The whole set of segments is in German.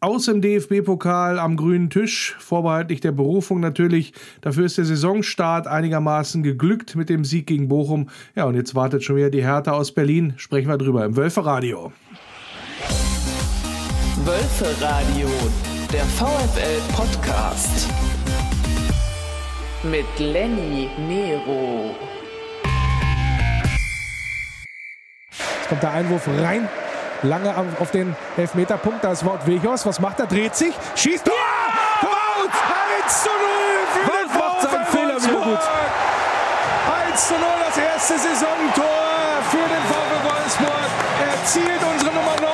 aus dem DFB-Pokal am grünen Tisch, vorbehaltlich der Berufung natürlich. Dafür ist der Saisonstart einigermaßen geglückt mit dem Sieg gegen Bochum. Ja, und jetzt wartet schon wieder die Hertha aus Berlin. Sprechen wir drüber im Wölferadio. Wölferadio, der VfL-Podcast. Mit Lenny Nero. Jetzt kommt der Einwurf rein lange auf den Elfmeterpunkt. Da ist Wout Weghorst. Was macht er? Dreht sich, schießt. Ja! Wout! 1 zu 0 für Wout den macht seinen Fehler wieder gut. 1 zu 0 das erste Saisontor für den VfL Wolfsburg. Er zielt unsere Nummer 9.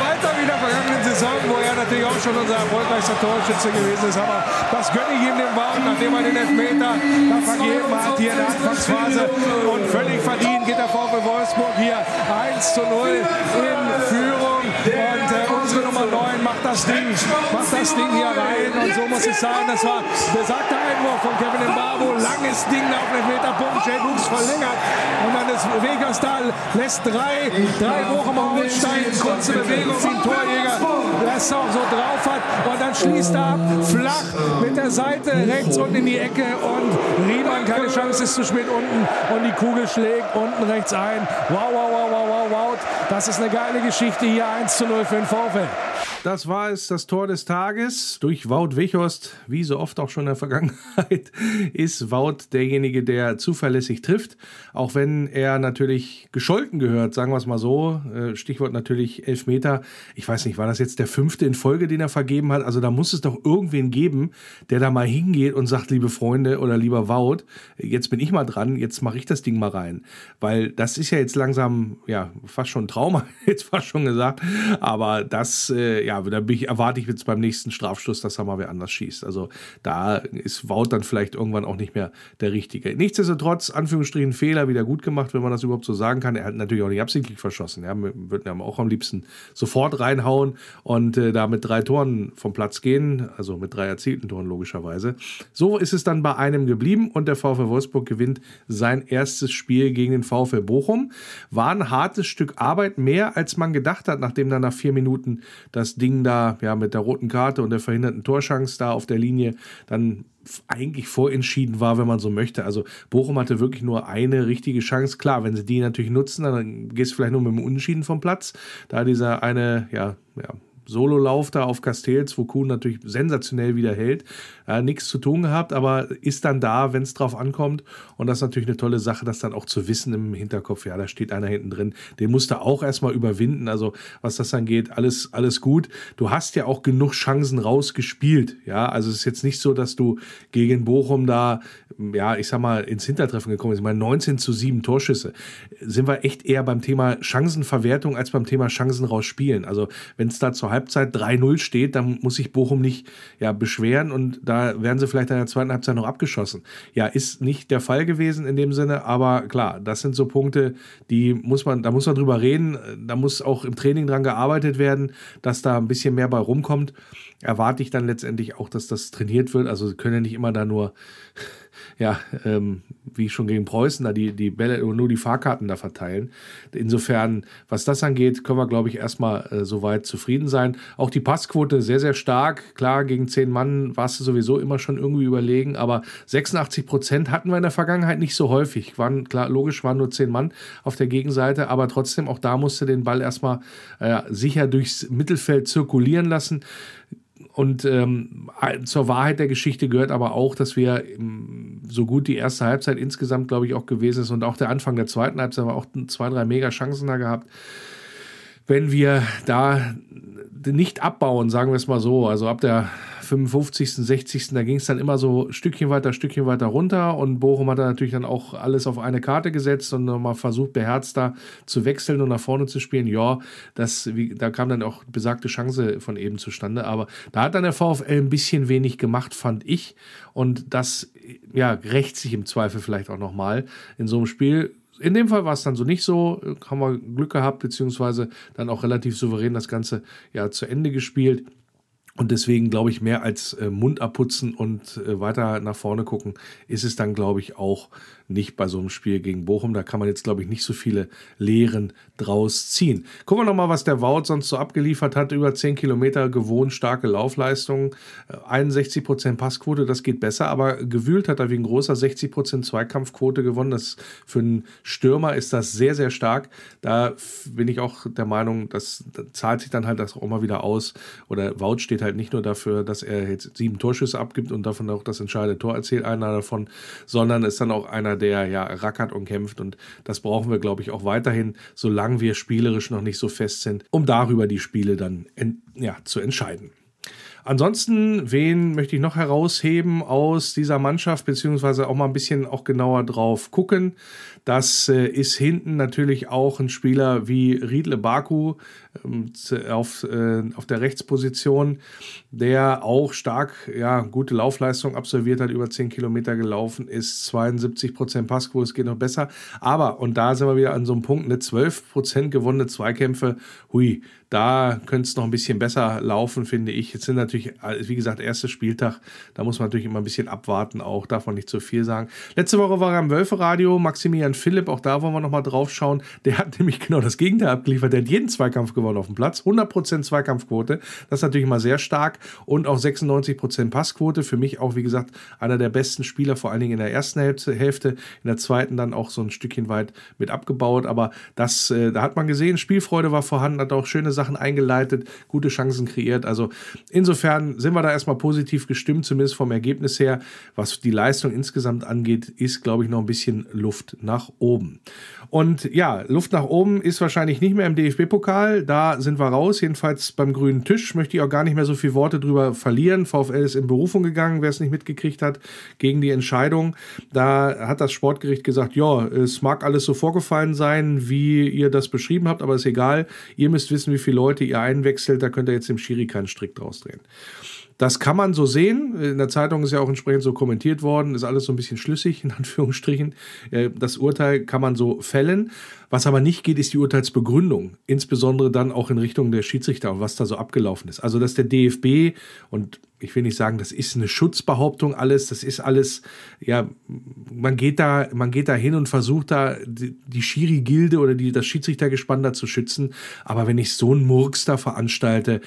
weiter wie in der vergangenen Saison, wo er natürlich auch schon unser erfolgreichster Torschütze gewesen ist. Aber das gönne ich ihm dem Wagen, nachdem er den Elfmeter da vergeben hat hier in der Anfangsphase. Und völlig verdient geht der VfL Wolfsburg hier 1 zu 0 in Führung. Und äh, unsere Nummer 9 macht das Ding, macht das Ding hier rein. Und so muss es sein. Das war besagter Einwurf von Kevin Mbabo. Langes Ding auf den Meterpunkt. Jay Hooks verlängert. Und dann ist Vegas da, lässt drei, drei Bochumer aussteigen. Kurze Bewegung wie ein Torjäger. Der es auch so drauf hat. Und dann schließt er ab. Flach mit der Seite rechts unten in die Ecke. Und Riemann keine Chance ist zu spät unten. Und die Kugel schlägt unten rechts ein. Wow, wow, wow, wow, wow, wow. Das ist eine geile Geschichte hier. 1 zu 0 für den VfL. Griffin. Das war es, das Tor des Tages. Durch Wout Wichhorst, wie so oft auch schon in der Vergangenheit, ist Wout derjenige, der zuverlässig trifft. Auch wenn er natürlich gescholten gehört, sagen wir es mal so. Äh, Stichwort natürlich Elfmeter. Ich weiß nicht, war das jetzt der fünfte in Folge, den er vergeben hat? Also da muss es doch irgendwen geben, der da mal hingeht und sagt, liebe Freunde oder lieber Wout, jetzt bin ich mal dran, jetzt mache ich das Ding mal rein. Weil das ist ja jetzt langsam, ja, fast schon ein Trauma, jetzt fast schon gesagt. Aber das, äh, ja, da ich, erwarte ich jetzt beim nächsten Strafstoß, dass er mal wer anders schießt. Also da ist Wout dann vielleicht irgendwann auch nicht mehr der Richtige. Nichtsdestotrotz, Anführungsstrichen Fehler wieder gut gemacht, wenn man das überhaupt so sagen kann. Er hat natürlich auch nicht absichtlich verschossen. Ja, wir würden ja auch am liebsten sofort reinhauen und äh, da mit drei Toren vom Platz gehen, also mit drei erzielten Toren logischerweise. So ist es dann bei einem geblieben und der VfL Wolfsburg gewinnt sein erstes Spiel gegen den VfL Bochum. War ein hartes Stück Arbeit, mehr als man gedacht hat, nachdem dann nach vier Minuten das Ding da ja mit der roten Karte und der verhinderten Torschance da auf der Linie dann eigentlich vorentschieden war, wenn man so möchte. Also Bochum hatte wirklich nur eine richtige Chance. Klar, wenn sie die natürlich nutzen, dann gehst du vielleicht nur mit dem Unentschieden vom Platz. Da dieser eine, ja, ja, Sololauf da auf Castells, wo Kuhn natürlich sensationell wieder hält. Ja, nichts zu tun gehabt, aber ist dann da, wenn es drauf ankommt. Und das ist natürlich eine tolle Sache, das dann auch zu wissen im Hinterkopf. Ja, da steht einer hinten drin. Den musst du auch erstmal überwinden. Also, was das angeht, alles, alles gut. Du hast ja auch genug Chancen rausgespielt. Ja, also es ist jetzt nicht so, dass du gegen Bochum da, ja, ich sag mal, ins Hintertreffen gekommen bist. Ich meine, 19 zu 7 Torschüsse. Sind wir echt eher beim Thema Chancenverwertung als beim Thema Chancen rausspielen. Also, wenn es da zur Halbzeit 3-0 steht, dann muss sich Bochum nicht ja, beschweren und da werden sie vielleicht in der zweiten Halbzeit noch abgeschossen. Ja, ist nicht der Fall gewesen in dem Sinne, aber klar, das sind so Punkte, die muss man, da muss man drüber reden, da muss auch im Training dran gearbeitet werden, dass da ein bisschen mehr bei rumkommt. Erwarte ich dann letztendlich auch, dass das trainiert wird. Also können ja nicht immer da nur ja, ähm, wie schon gegen Preußen, da die, die Bälle nur die Fahrkarten da verteilen. Insofern, was das angeht, können wir, glaube ich, erstmal äh, soweit zufrieden sein. Auch die Passquote sehr, sehr stark. Klar, gegen zehn Mann warst du sowieso immer schon irgendwie überlegen, aber 86 Prozent hatten wir in der Vergangenheit nicht so häufig. Waren, klar, logisch waren nur zehn Mann auf der Gegenseite, aber trotzdem, auch da musste den Ball erstmal äh, sicher durchs Mittelfeld zirkulieren lassen. Und ähm, zur Wahrheit der Geschichte gehört aber auch, dass wir ähm, so gut die erste Halbzeit insgesamt, glaube ich, auch gewesen ist und auch der Anfang der zweiten Halbzeit haben wir auch zwei, drei mega Chancen da gehabt. Wenn wir da nicht abbauen, sagen wir es mal so, also ab der 55., 60., da ging es dann immer so Stückchen weiter, Stückchen weiter runter und Bochum hat da natürlich dann auch alles auf eine Karte gesetzt und nochmal versucht, beherzt da zu wechseln und nach vorne zu spielen. Ja, das, wie, da kam dann auch besagte Chance von eben zustande, aber da hat dann der VfL ein bisschen wenig gemacht, fand ich und das, ja, rächt sich im Zweifel vielleicht auch nochmal in so einem Spiel in dem Fall war es dann so nicht so, haben wir Glück gehabt, beziehungsweise dann auch relativ souverän das Ganze ja zu Ende gespielt. Und deswegen glaube ich, mehr als äh, Mund abputzen und äh, weiter nach vorne gucken, ist es dann, glaube ich, auch nicht bei so einem Spiel gegen Bochum. Da kann man jetzt, glaube ich, nicht so viele Lehren draus ziehen. Gucken wir nochmal, was der Wout sonst so abgeliefert hat. Über 10 Kilometer gewohnt starke Laufleistung, 61 Prozent Passquote, das geht besser, aber gewühlt hat er wegen großer 60 Prozent Zweikampfquote gewonnen. Das für einen Stürmer ist das sehr, sehr stark. Da bin ich auch der Meinung, das zahlt sich dann halt das auch mal wieder aus. Oder Wout steht halt nicht nur dafür, dass er jetzt sieben Torschüsse abgibt und davon auch das entscheidende Tor erzählt, einer davon, sondern ist dann auch einer, der ja rackert und kämpft. Und das brauchen wir, glaube ich, auch weiterhin, solange wir spielerisch noch nicht so fest sind, um darüber die Spiele dann ja, zu entscheiden. Ansonsten, wen möchte ich noch herausheben aus dieser Mannschaft, beziehungsweise auch mal ein bisschen auch genauer drauf gucken. Das äh, ist hinten natürlich auch ein Spieler wie Riedle Baku auf, äh, auf der Rechtsposition, der auch stark, ja, gute Laufleistung absolviert hat, über 10 Kilometer gelaufen ist, 72 Prozent Passquote, es geht noch besser. Aber, und da sind wir wieder an so einem Punkt, eine 12 Prozent gewonnene Zweikämpfe, hui, da könnte es noch ein bisschen besser laufen, finde ich. Jetzt sind natürlich, wie gesagt, erster Spieltag. Da muss man natürlich immer ein bisschen abwarten, auch darf man nicht zu viel sagen. Letzte Woche war er am Wölferadio, Maximilian Philipp, auch da wollen wir nochmal drauf schauen. Der hat nämlich genau das Gegenteil abgeliefert. Der hat jeden Zweikampf gewonnen auf dem Platz. 100% Zweikampfquote. Das ist natürlich immer sehr stark. Und auch 96% Passquote. Für mich auch, wie gesagt, einer der besten Spieler, vor allen Dingen in der ersten Hälfte. In der zweiten dann auch so ein Stückchen weit mit abgebaut. Aber das, äh, da hat man gesehen, Spielfreude war vorhanden, hat auch schöne Sachen eingeleitet, gute Chancen kreiert. Also insofern sind wir da erstmal positiv gestimmt, zumindest vom Ergebnis her. Was die Leistung insgesamt angeht, ist, glaube ich, noch ein bisschen Luft nach oben. Und ja, Luft nach oben ist wahrscheinlich nicht mehr im DFB-Pokal. Da sind wir raus. Jedenfalls beim grünen Tisch möchte ich auch gar nicht mehr so viele Worte drüber verlieren. VfL ist in Berufung gegangen, wer es nicht mitgekriegt hat, gegen die Entscheidung. Da hat das Sportgericht gesagt, ja, es mag alles so vorgefallen sein, wie ihr das beschrieben habt, aber ist egal. Ihr müsst wissen, wie viele Leute ihr einwechselt. Da könnt ihr jetzt dem Schiri keinen Strick draus drehen. Das kann man so sehen. In der Zeitung ist ja auch entsprechend so kommentiert worden. Ist alles so ein bisschen schlüssig, in Anführungsstrichen. Äh, das Urteil kann man so fällen. Was aber nicht geht, ist die Urteilsbegründung. Insbesondere dann auch in Richtung der Schiedsrichter und was da so abgelaufen ist. Also, dass der DFB und ich will nicht sagen, das ist eine Schutzbehauptung alles, das ist alles, ja, man geht da, man geht da hin und versucht da die, Schiri-Gilde oder die, das Schiedsrichtergespann da zu schützen. Aber wenn ich so einen Murks da veranstalte,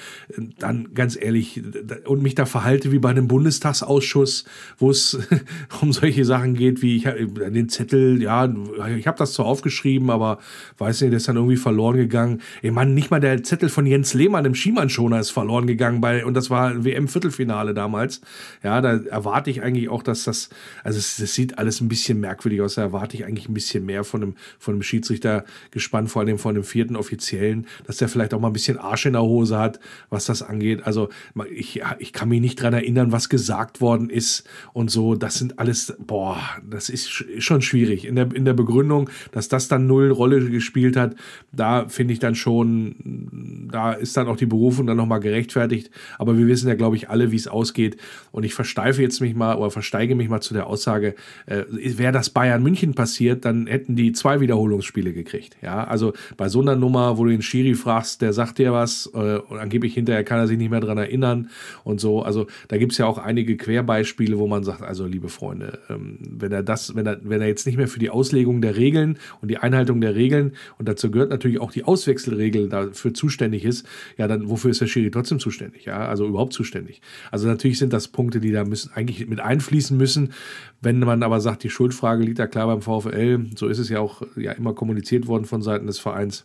dann ganz ehrlich, und mich da verhalte wie bei einem Bundestagsausschuss, wo es um solche Sachen geht, wie ich den Zettel, ja, ich habe das zwar aufgeschrieben, aber weiß nicht, der ist dann irgendwie verloren gegangen. Ich meine, nicht mal der Zettel von Jens Lehmann im Schiemann-Schoner ist verloren gegangen bei, und das war WM-Viertelfinale. Damals. Ja, da erwarte ich eigentlich auch, dass das, also es, das sieht alles ein bisschen merkwürdig aus. Da erwarte ich eigentlich ein bisschen mehr von einem, von einem Schiedsrichter gespannt, vor allem von dem vierten Offiziellen, dass der vielleicht auch mal ein bisschen Arsch in der Hose hat, was das angeht. Also ich, ich kann mich nicht dran erinnern, was gesagt worden ist und so. Das sind alles, boah, das ist schon schwierig. In der, in der Begründung, dass das dann null Rolle gespielt hat, da finde ich dann schon, da ist dann auch die Berufung dann nochmal gerechtfertigt. Aber wir wissen ja, glaube ich, alle, wie es ausgeht. Und ich versteife jetzt mich mal oder versteige mich mal zu der Aussage, äh, wäre das Bayern München passiert, dann hätten die zwei Wiederholungsspiele gekriegt. Ja, also bei so einer Nummer, wo du den Schiri fragst, der sagt dir was äh, und angeblich hinterher kann er sich nicht mehr daran erinnern und so. Also da gibt es ja auch einige Querbeispiele, wo man sagt, also liebe Freunde, ähm, wenn er das, wenn er, wenn er jetzt nicht mehr für die Auslegung der Regeln und die Einhaltung der Regeln und dazu gehört natürlich auch die Auswechselregel dafür zuständig ist, ja, dann wofür ist der Schiri trotzdem zuständig? Ja, also überhaupt zuständig. Also natürlich sind das Punkte, die da müssen eigentlich mit einfließen müssen. Wenn man aber sagt, die Schuldfrage liegt ja klar beim VfL, so ist es ja auch ja immer kommuniziert worden von Seiten des Vereins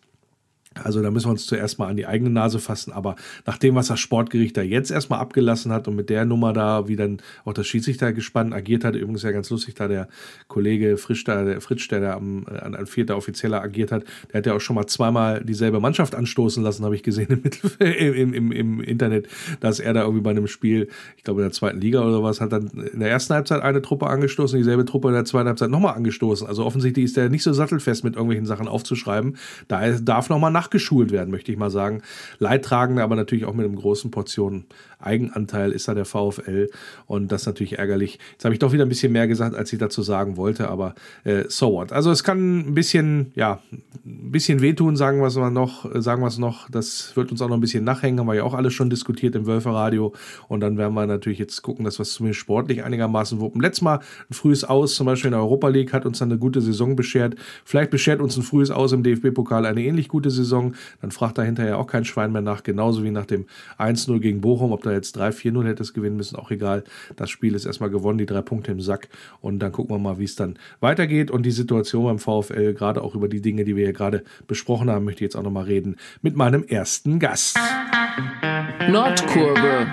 also da müssen wir uns zuerst mal an die eigene Nase fassen. Aber nach dem, was das Sportgericht da jetzt erstmal abgelassen hat und mit der Nummer da, wie dann auch das Schiedsrichtergespann agiert hat, übrigens ja ganz lustig, da der Kollege Frisch, da, der Fritsch, der da am, äh, an, an vierter Offizieller agiert hat, der hat ja auch schon mal zweimal dieselbe Mannschaft anstoßen lassen, habe ich gesehen im, im, im, im, Internet, dass er da irgendwie bei einem Spiel, ich glaube in der zweiten Liga oder was, hat dann in der ersten Halbzeit eine Truppe angestoßen, dieselbe Truppe in der zweiten Halbzeit nochmal angestoßen. Also offensichtlich ist der nicht so sattelfest mit irgendwelchen Sachen aufzuschreiben. Da darf nochmal nach nachgeschult werden, möchte ich mal sagen. Leidtragende, aber natürlich auch mit einem großen Portion Eigenanteil ist da der VfL und das ist natürlich ärgerlich. Jetzt habe ich doch wieder ein bisschen mehr gesagt, als ich dazu sagen wollte, aber äh, so what. Also es kann ein bisschen, ja, ein bisschen wehtun, sagen wir es noch, sagen wir es noch. Das wird uns auch noch ein bisschen nachhängen, haben wir ja auch alles schon diskutiert im Wölferradio. Und dann werden wir natürlich jetzt gucken, dass wir es zumindest sportlich einigermaßen wuppen. Letztes Mal ein frühes Aus, zum Beispiel in der Europa League, hat uns dann eine gute Saison beschert. Vielleicht beschert uns ein frühes Aus im DFB-Pokal eine ähnlich gute Saison. Dann fragt da hinterher auch kein Schwein mehr nach, genauso wie nach dem 1-0 gegen Bochum. Ob da jetzt 3-4-0 hätte es gewinnen müssen, auch egal. Das Spiel ist erstmal gewonnen, die drei Punkte im Sack. Und dann gucken wir mal, wie es dann weitergeht. Und die Situation beim VfL, gerade auch über die Dinge, die wir hier gerade besprochen haben, möchte ich jetzt auch nochmal reden mit meinem ersten Gast. Nordkurve.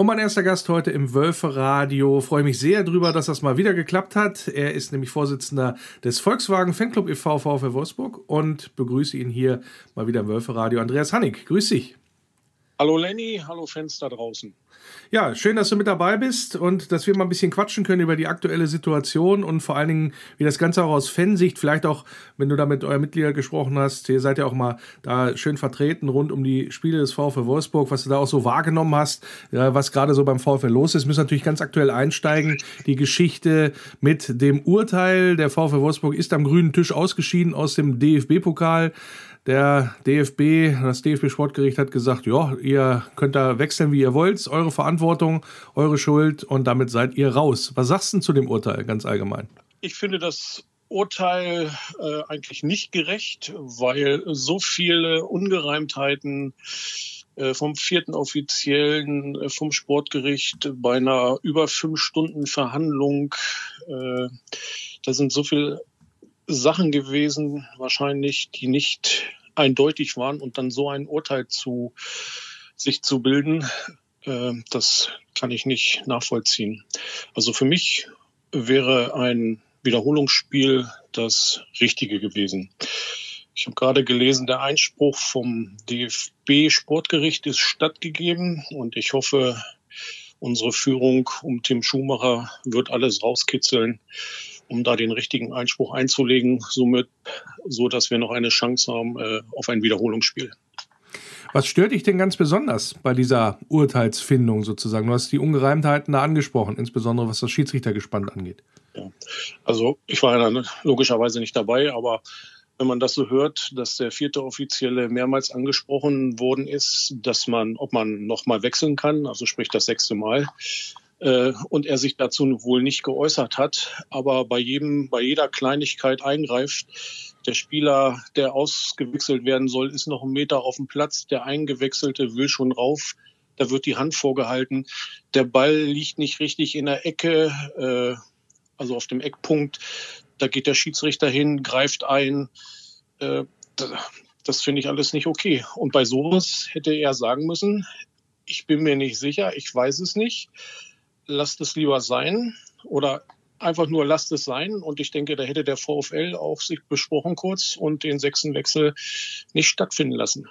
Und mein erster Gast heute im Wölfe-Radio. Freue mich sehr drüber, dass das mal wieder geklappt hat. Er ist nämlich Vorsitzender des Volkswagen Fanclub e.V. VfL Wolfsburg und begrüße ihn hier mal wieder im Wölfe-Radio. Andreas Hannig, grüß dich. Hallo Lenny, hallo Fans da draußen. Ja, schön, dass du mit dabei bist und dass wir mal ein bisschen quatschen können über die aktuelle Situation und vor allen Dingen, wie das Ganze auch aus Fansicht, vielleicht auch, wenn du da mit euren Mitgliedern gesprochen hast, ihr seid ja auch mal da schön vertreten rund um die Spiele des VfL Wolfsburg, was du da auch so wahrgenommen hast, was gerade so beim VfL los ist, müssen natürlich ganz aktuell einsteigen. Die Geschichte mit dem Urteil, der VfL Wolfsburg ist am grünen Tisch ausgeschieden aus dem DFB-Pokal. Der DFB, das DFB-Sportgericht hat gesagt, ja, ihr könnt da wechseln, wie ihr wollt, eure Verantwortung, eure Schuld und damit seid ihr raus. Was sagst du denn zu dem Urteil ganz allgemein? Ich finde das Urteil äh, eigentlich nicht gerecht, weil so viele Ungereimtheiten äh, vom vierten Offiziellen, äh, vom Sportgericht bei einer über fünf Stunden Verhandlung, äh, da sind so viele Sachen gewesen, wahrscheinlich, die nicht eindeutig waren und dann so ein Urteil zu sich zu bilden, äh, das kann ich nicht nachvollziehen. Also für mich wäre ein Wiederholungsspiel das Richtige gewesen. Ich habe gerade gelesen, der Einspruch vom DFB Sportgericht ist stattgegeben und ich hoffe, unsere Führung um Tim Schumacher wird alles rauskitzeln, um da den richtigen Einspruch einzulegen, somit, so dass wir noch eine Chance haben äh, auf ein Wiederholungsspiel. Was stört dich denn ganz besonders bei dieser Urteilsfindung sozusagen? Du hast die Ungereimtheiten da angesprochen, insbesondere was das Schiedsrichtergespann angeht. Ja. Also ich war ja dann logischerweise nicht dabei, aber wenn man das so hört, dass der vierte Offizielle mehrmals angesprochen worden ist, dass man, ob man nochmal wechseln kann, also sprich das sechste Mal, und er sich dazu wohl nicht geäußert hat, aber bei jedem, bei jeder Kleinigkeit eingreift. Der Spieler, der ausgewechselt werden soll, ist noch einen Meter auf dem Platz. Der Eingewechselte will schon rauf. Da wird die Hand vorgehalten. Der Ball liegt nicht richtig in der Ecke, äh, also auf dem Eckpunkt. Da geht der Schiedsrichter hin, greift ein. Äh, das finde ich alles nicht okay. Und bei sowas hätte er sagen müssen, ich bin mir nicht sicher, ich weiß es nicht lasst es lieber sein oder einfach nur lasst es sein. Und ich denke, da hätte der VfL auch sich besprochen kurz und den sechsten Wechsel nicht stattfinden lassen.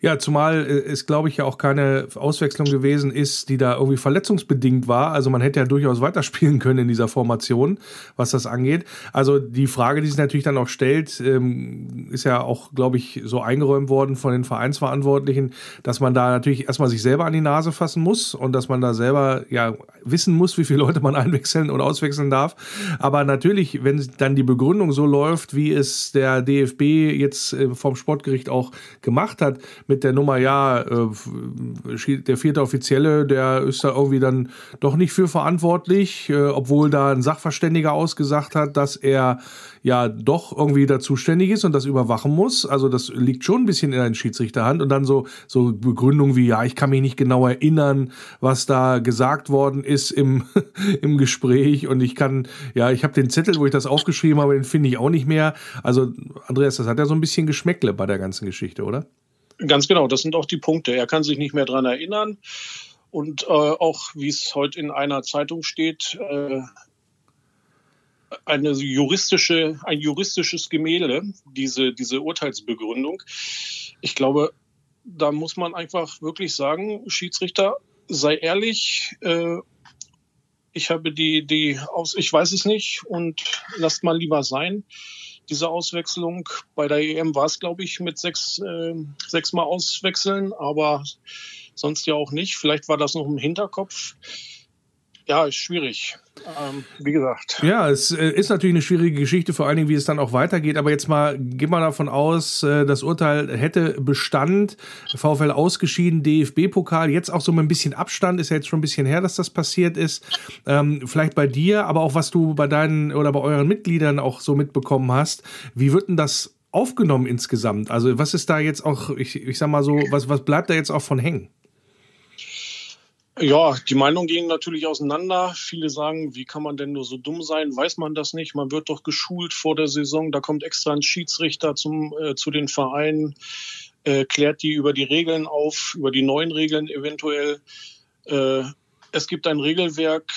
Ja, zumal äh, es, glaube ich, ja auch keine Auswechslung gewesen ist, die da irgendwie verletzungsbedingt war. Also man hätte ja durchaus weiterspielen können in dieser Formation, was das angeht. Also die Frage, die sich natürlich dann auch stellt, ähm, ist ja auch, glaube ich, so eingeräumt worden von den Vereinsverantwortlichen, dass man da natürlich erstmal sich selber an die Nase fassen muss und dass man da selber ja wissen muss, wie viele Leute man einwechseln und auswechseln darf. Aber natürlich, wenn dann die Begründung so läuft, wie es der DFB jetzt äh, vom Sportgericht auch gemacht hat, mit der Nummer, ja, äh, der vierte Offizielle, der ist da irgendwie dann doch nicht für verantwortlich, äh, obwohl da ein Sachverständiger ausgesagt hat, dass er ja doch irgendwie da zuständig ist und das überwachen muss. Also das liegt schon ein bisschen in der Schiedsrichterhand. Und dann so, so Begründungen wie, ja, ich kann mich nicht genau erinnern, was da gesagt worden ist im, im Gespräch. Und ich kann, ja, ich habe den Zettel, wo ich das aufgeschrieben habe, den finde ich auch nicht mehr. Also, Andreas, das hat ja so ein bisschen Geschmäckle bei der ganzen Geschichte, oder? Ganz genau, das sind auch die Punkte. Er kann sich nicht mehr dran erinnern. Und äh, auch, wie es heute in einer Zeitung steht, äh, eine juristische, ein juristisches Gemälde, diese, diese Urteilsbegründung. Ich glaube, da muss man einfach wirklich sagen, Schiedsrichter, sei ehrlich, äh, ich habe die, die aus, ich weiß es nicht und lasst mal lieber sein diese Auswechslung. Bei der EM war es, glaube ich, mit sechs, äh, sechs Mal auswechseln, aber sonst ja auch nicht. Vielleicht war das noch im Hinterkopf. Ja, ist schwierig. Ähm, wie gesagt. Ja, es äh, ist natürlich eine schwierige Geschichte, vor allen Dingen, wie es dann auch weitergeht. Aber jetzt mal, gehen wir davon aus, äh, das Urteil hätte Bestand, VfL ausgeschieden, DFB-Pokal, jetzt auch so mit ein bisschen Abstand, ist ja jetzt schon ein bisschen her, dass das passiert ist. Ähm, vielleicht bei dir, aber auch was du bei deinen oder bei euren Mitgliedern auch so mitbekommen hast. Wie wird denn das aufgenommen insgesamt? Also, was ist da jetzt auch, ich, ich sag mal so, was, was bleibt da jetzt auch von hängen? Ja, die Meinungen gehen natürlich auseinander. Viele sagen, wie kann man denn nur so dumm sein? Weiß man das nicht? Man wird doch geschult vor der Saison. Da kommt extra ein Schiedsrichter zum, äh, zu den Vereinen, äh, klärt die über die Regeln auf, über die neuen Regeln eventuell. Äh, es gibt ein Regelwerk,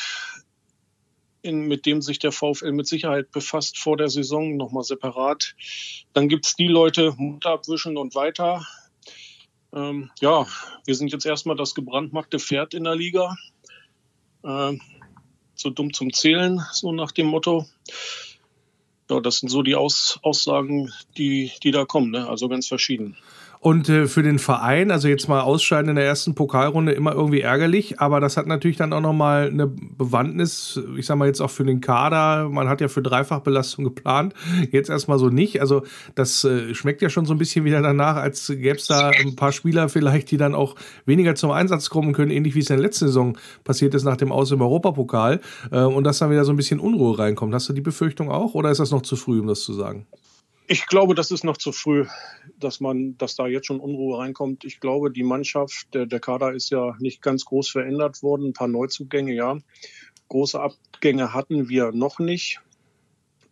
in, mit dem sich der VfL mit Sicherheit befasst vor der Saison, nochmal separat. Dann gibt es die Leute, Mut abwischen und weiter. Ähm, ja, wir sind jetzt erstmal das gebrandmarkte Pferd in der Liga. Ähm, so dumm zum Zählen, so nach dem Motto. Ja, das sind so die Aus Aussagen, die, die da kommen, ne? also ganz verschieden. Und äh, für den Verein, also jetzt mal ausscheiden in der ersten Pokalrunde, immer irgendwie ärgerlich, aber das hat natürlich dann auch nochmal eine Bewandtnis, ich sag mal jetzt auch für den Kader. Man hat ja für Dreifachbelastung geplant, jetzt erstmal so nicht. Also das äh, schmeckt ja schon so ein bisschen wieder danach, als gäbe es da ein paar Spieler vielleicht, die dann auch weniger zum Einsatz kommen können, ähnlich wie es in der letzten Saison passiert ist nach dem Aus im Europapokal äh, und dass dann wieder so ein bisschen Unruhe reinkommt. Hast du die Befürchtung auch oder ist das noch zu früh, um das zu sagen? Ich glaube, das ist noch zu früh, dass man, dass da jetzt schon Unruhe reinkommt. Ich glaube, die Mannschaft, der, der Kader ist ja nicht ganz groß verändert worden. Ein paar Neuzugänge, ja. Große Abgänge hatten wir noch nicht.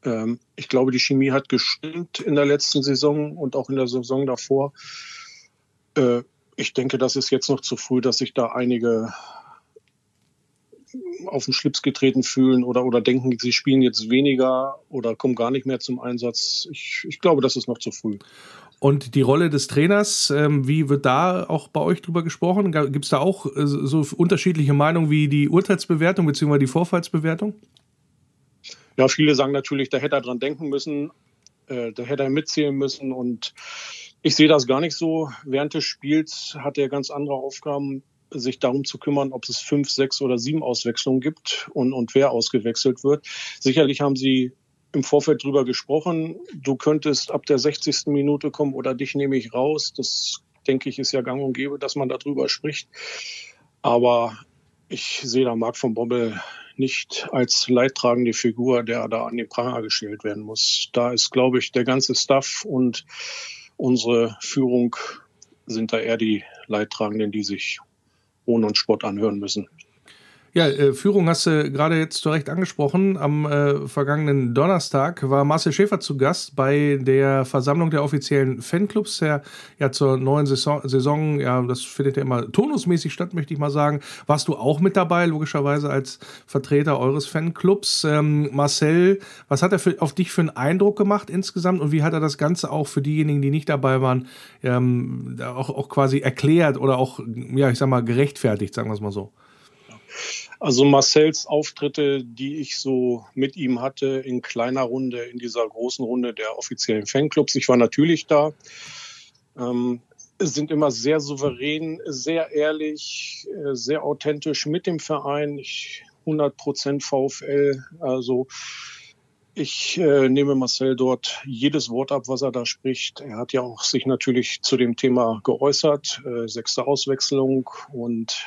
Ähm, ich glaube, die Chemie hat gestimmt in der letzten Saison und auch in der Saison davor. Äh, ich denke, das ist jetzt noch zu früh, dass sich da einige auf den Schlips getreten fühlen oder, oder denken, sie spielen jetzt weniger oder kommen gar nicht mehr zum Einsatz. Ich, ich glaube, das ist noch zu früh. Und die Rolle des Trainers, ähm, wie wird da auch bei euch drüber gesprochen? Gibt es da auch äh, so unterschiedliche Meinungen wie die Urteilsbewertung bzw. die Vorfallsbewertung? Ja, viele sagen natürlich, da hätte er dran denken müssen, äh, da hätte er mitzählen müssen und ich sehe das gar nicht so. Während des Spiels hat er ganz andere Aufgaben sich darum zu kümmern, ob es fünf, sechs oder sieben Auswechslungen gibt und, und wer ausgewechselt wird. Sicherlich haben Sie im Vorfeld drüber gesprochen. Du könntest ab der 60. Minute kommen oder dich nehme ich raus. Das denke ich ist ja gang und gäbe, dass man darüber spricht. Aber ich sehe da Marc von Bommel nicht als leidtragende Figur, der da an den Pranger gestellt werden muss. Da ist, glaube ich, der ganze Staff und unsere Führung sind da eher die Leidtragenden, die sich Hohn und Spott anhören müssen. Ja, äh, Führung hast du gerade jetzt zu Recht angesprochen. Am äh, vergangenen Donnerstag war Marcel Schäfer zu Gast bei der Versammlung der offiziellen Fanclubs, der ja zur neuen Saison, Saison, ja, das findet ja immer tonusmäßig statt, möchte ich mal sagen. Warst du auch mit dabei, logischerweise als Vertreter eures Fanclubs? Ähm, Marcel, was hat er für, auf dich für einen Eindruck gemacht insgesamt und wie hat er das Ganze auch für diejenigen, die nicht dabei waren, ähm, auch, auch quasi erklärt oder auch, ja, ich sag mal, gerechtfertigt, sagen wir es mal so? Also Marcells Auftritte, die ich so mit ihm hatte in kleiner Runde, in dieser großen Runde der offiziellen Fanclubs, ich war natürlich da, ähm, sind immer sehr souverän, sehr ehrlich, äh, sehr authentisch mit dem Verein. Ich, 100 Prozent VfL, also ich äh, nehme Marcel dort jedes Wort ab, was er da spricht. Er hat ja auch sich natürlich zu dem Thema geäußert, äh, sechste Auswechslung und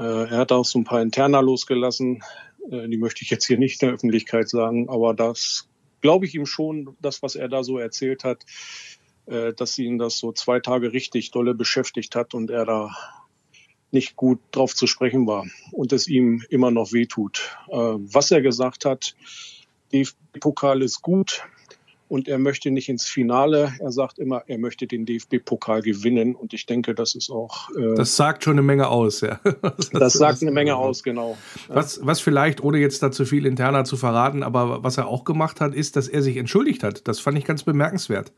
er hat auch so ein paar Interna losgelassen. Äh, die möchte ich jetzt hier nicht in der Öffentlichkeit sagen, aber das glaube ich ihm schon, das, was er da so erzählt hat, äh, dass ihn das so zwei Tage richtig dolle beschäftigt hat und er da nicht gut drauf zu sprechen war und es ihm immer noch wehtut. Was er gesagt hat, DFB-Pokal ist gut, und er möchte nicht ins Finale. Er sagt immer, er möchte den DFB-Pokal gewinnen und ich denke, das ist auch. Äh, das sagt schon eine Menge aus, ja. das, das sagt eine Menge aus, genau. Was, was vielleicht, ohne jetzt da zu viel interner zu verraten, aber was er auch gemacht hat, ist, dass er sich entschuldigt hat. Das fand ich ganz bemerkenswert.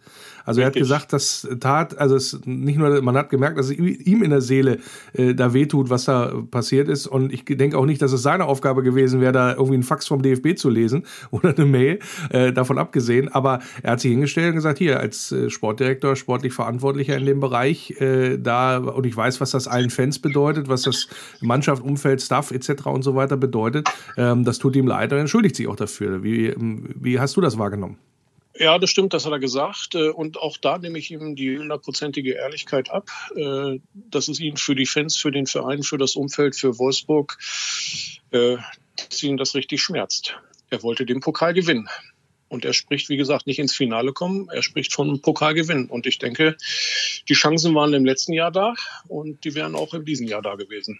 Also Richtig. er hat gesagt, das tat, also es nicht nur, man hat gemerkt, dass es ihm in der Seele äh, da wehtut, was da passiert ist. Und ich denke auch nicht, dass es seine Aufgabe gewesen wäre, da irgendwie einen Fax vom DFB zu lesen oder eine Mail, äh, davon abgesehen. Aber er hat sich hingestellt und gesagt, hier, als äh, Sportdirektor, sportlich Verantwortlicher in dem Bereich, äh, da, und ich weiß, was das allen Fans bedeutet, was das Mannschaft, Umfeld, Staff etc. und so weiter bedeutet, ähm, das tut ihm leid und entschuldigt sich auch dafür. Wie, ähm, wie hast du das wahrgenommen? Ja, das stimmt, das hat er gesagt. Äh, und auch da nehme ich ihm die hundertprozentige Ehrlichkeit ab, äh, dass es ihn für die Fans, für den Verein, für das Umfeld, für Wolfsburg, dass ihn das richtig schmerzt. Er wollte den Pokal gewinnen. Und er spricht, wie gesagt, nicht ins Finale kommen, er spricht von Pokalgewinn. Und ich denke, die Chancen waren im letzten Jahr da und die wären auch in diesem Jahr da gewesen.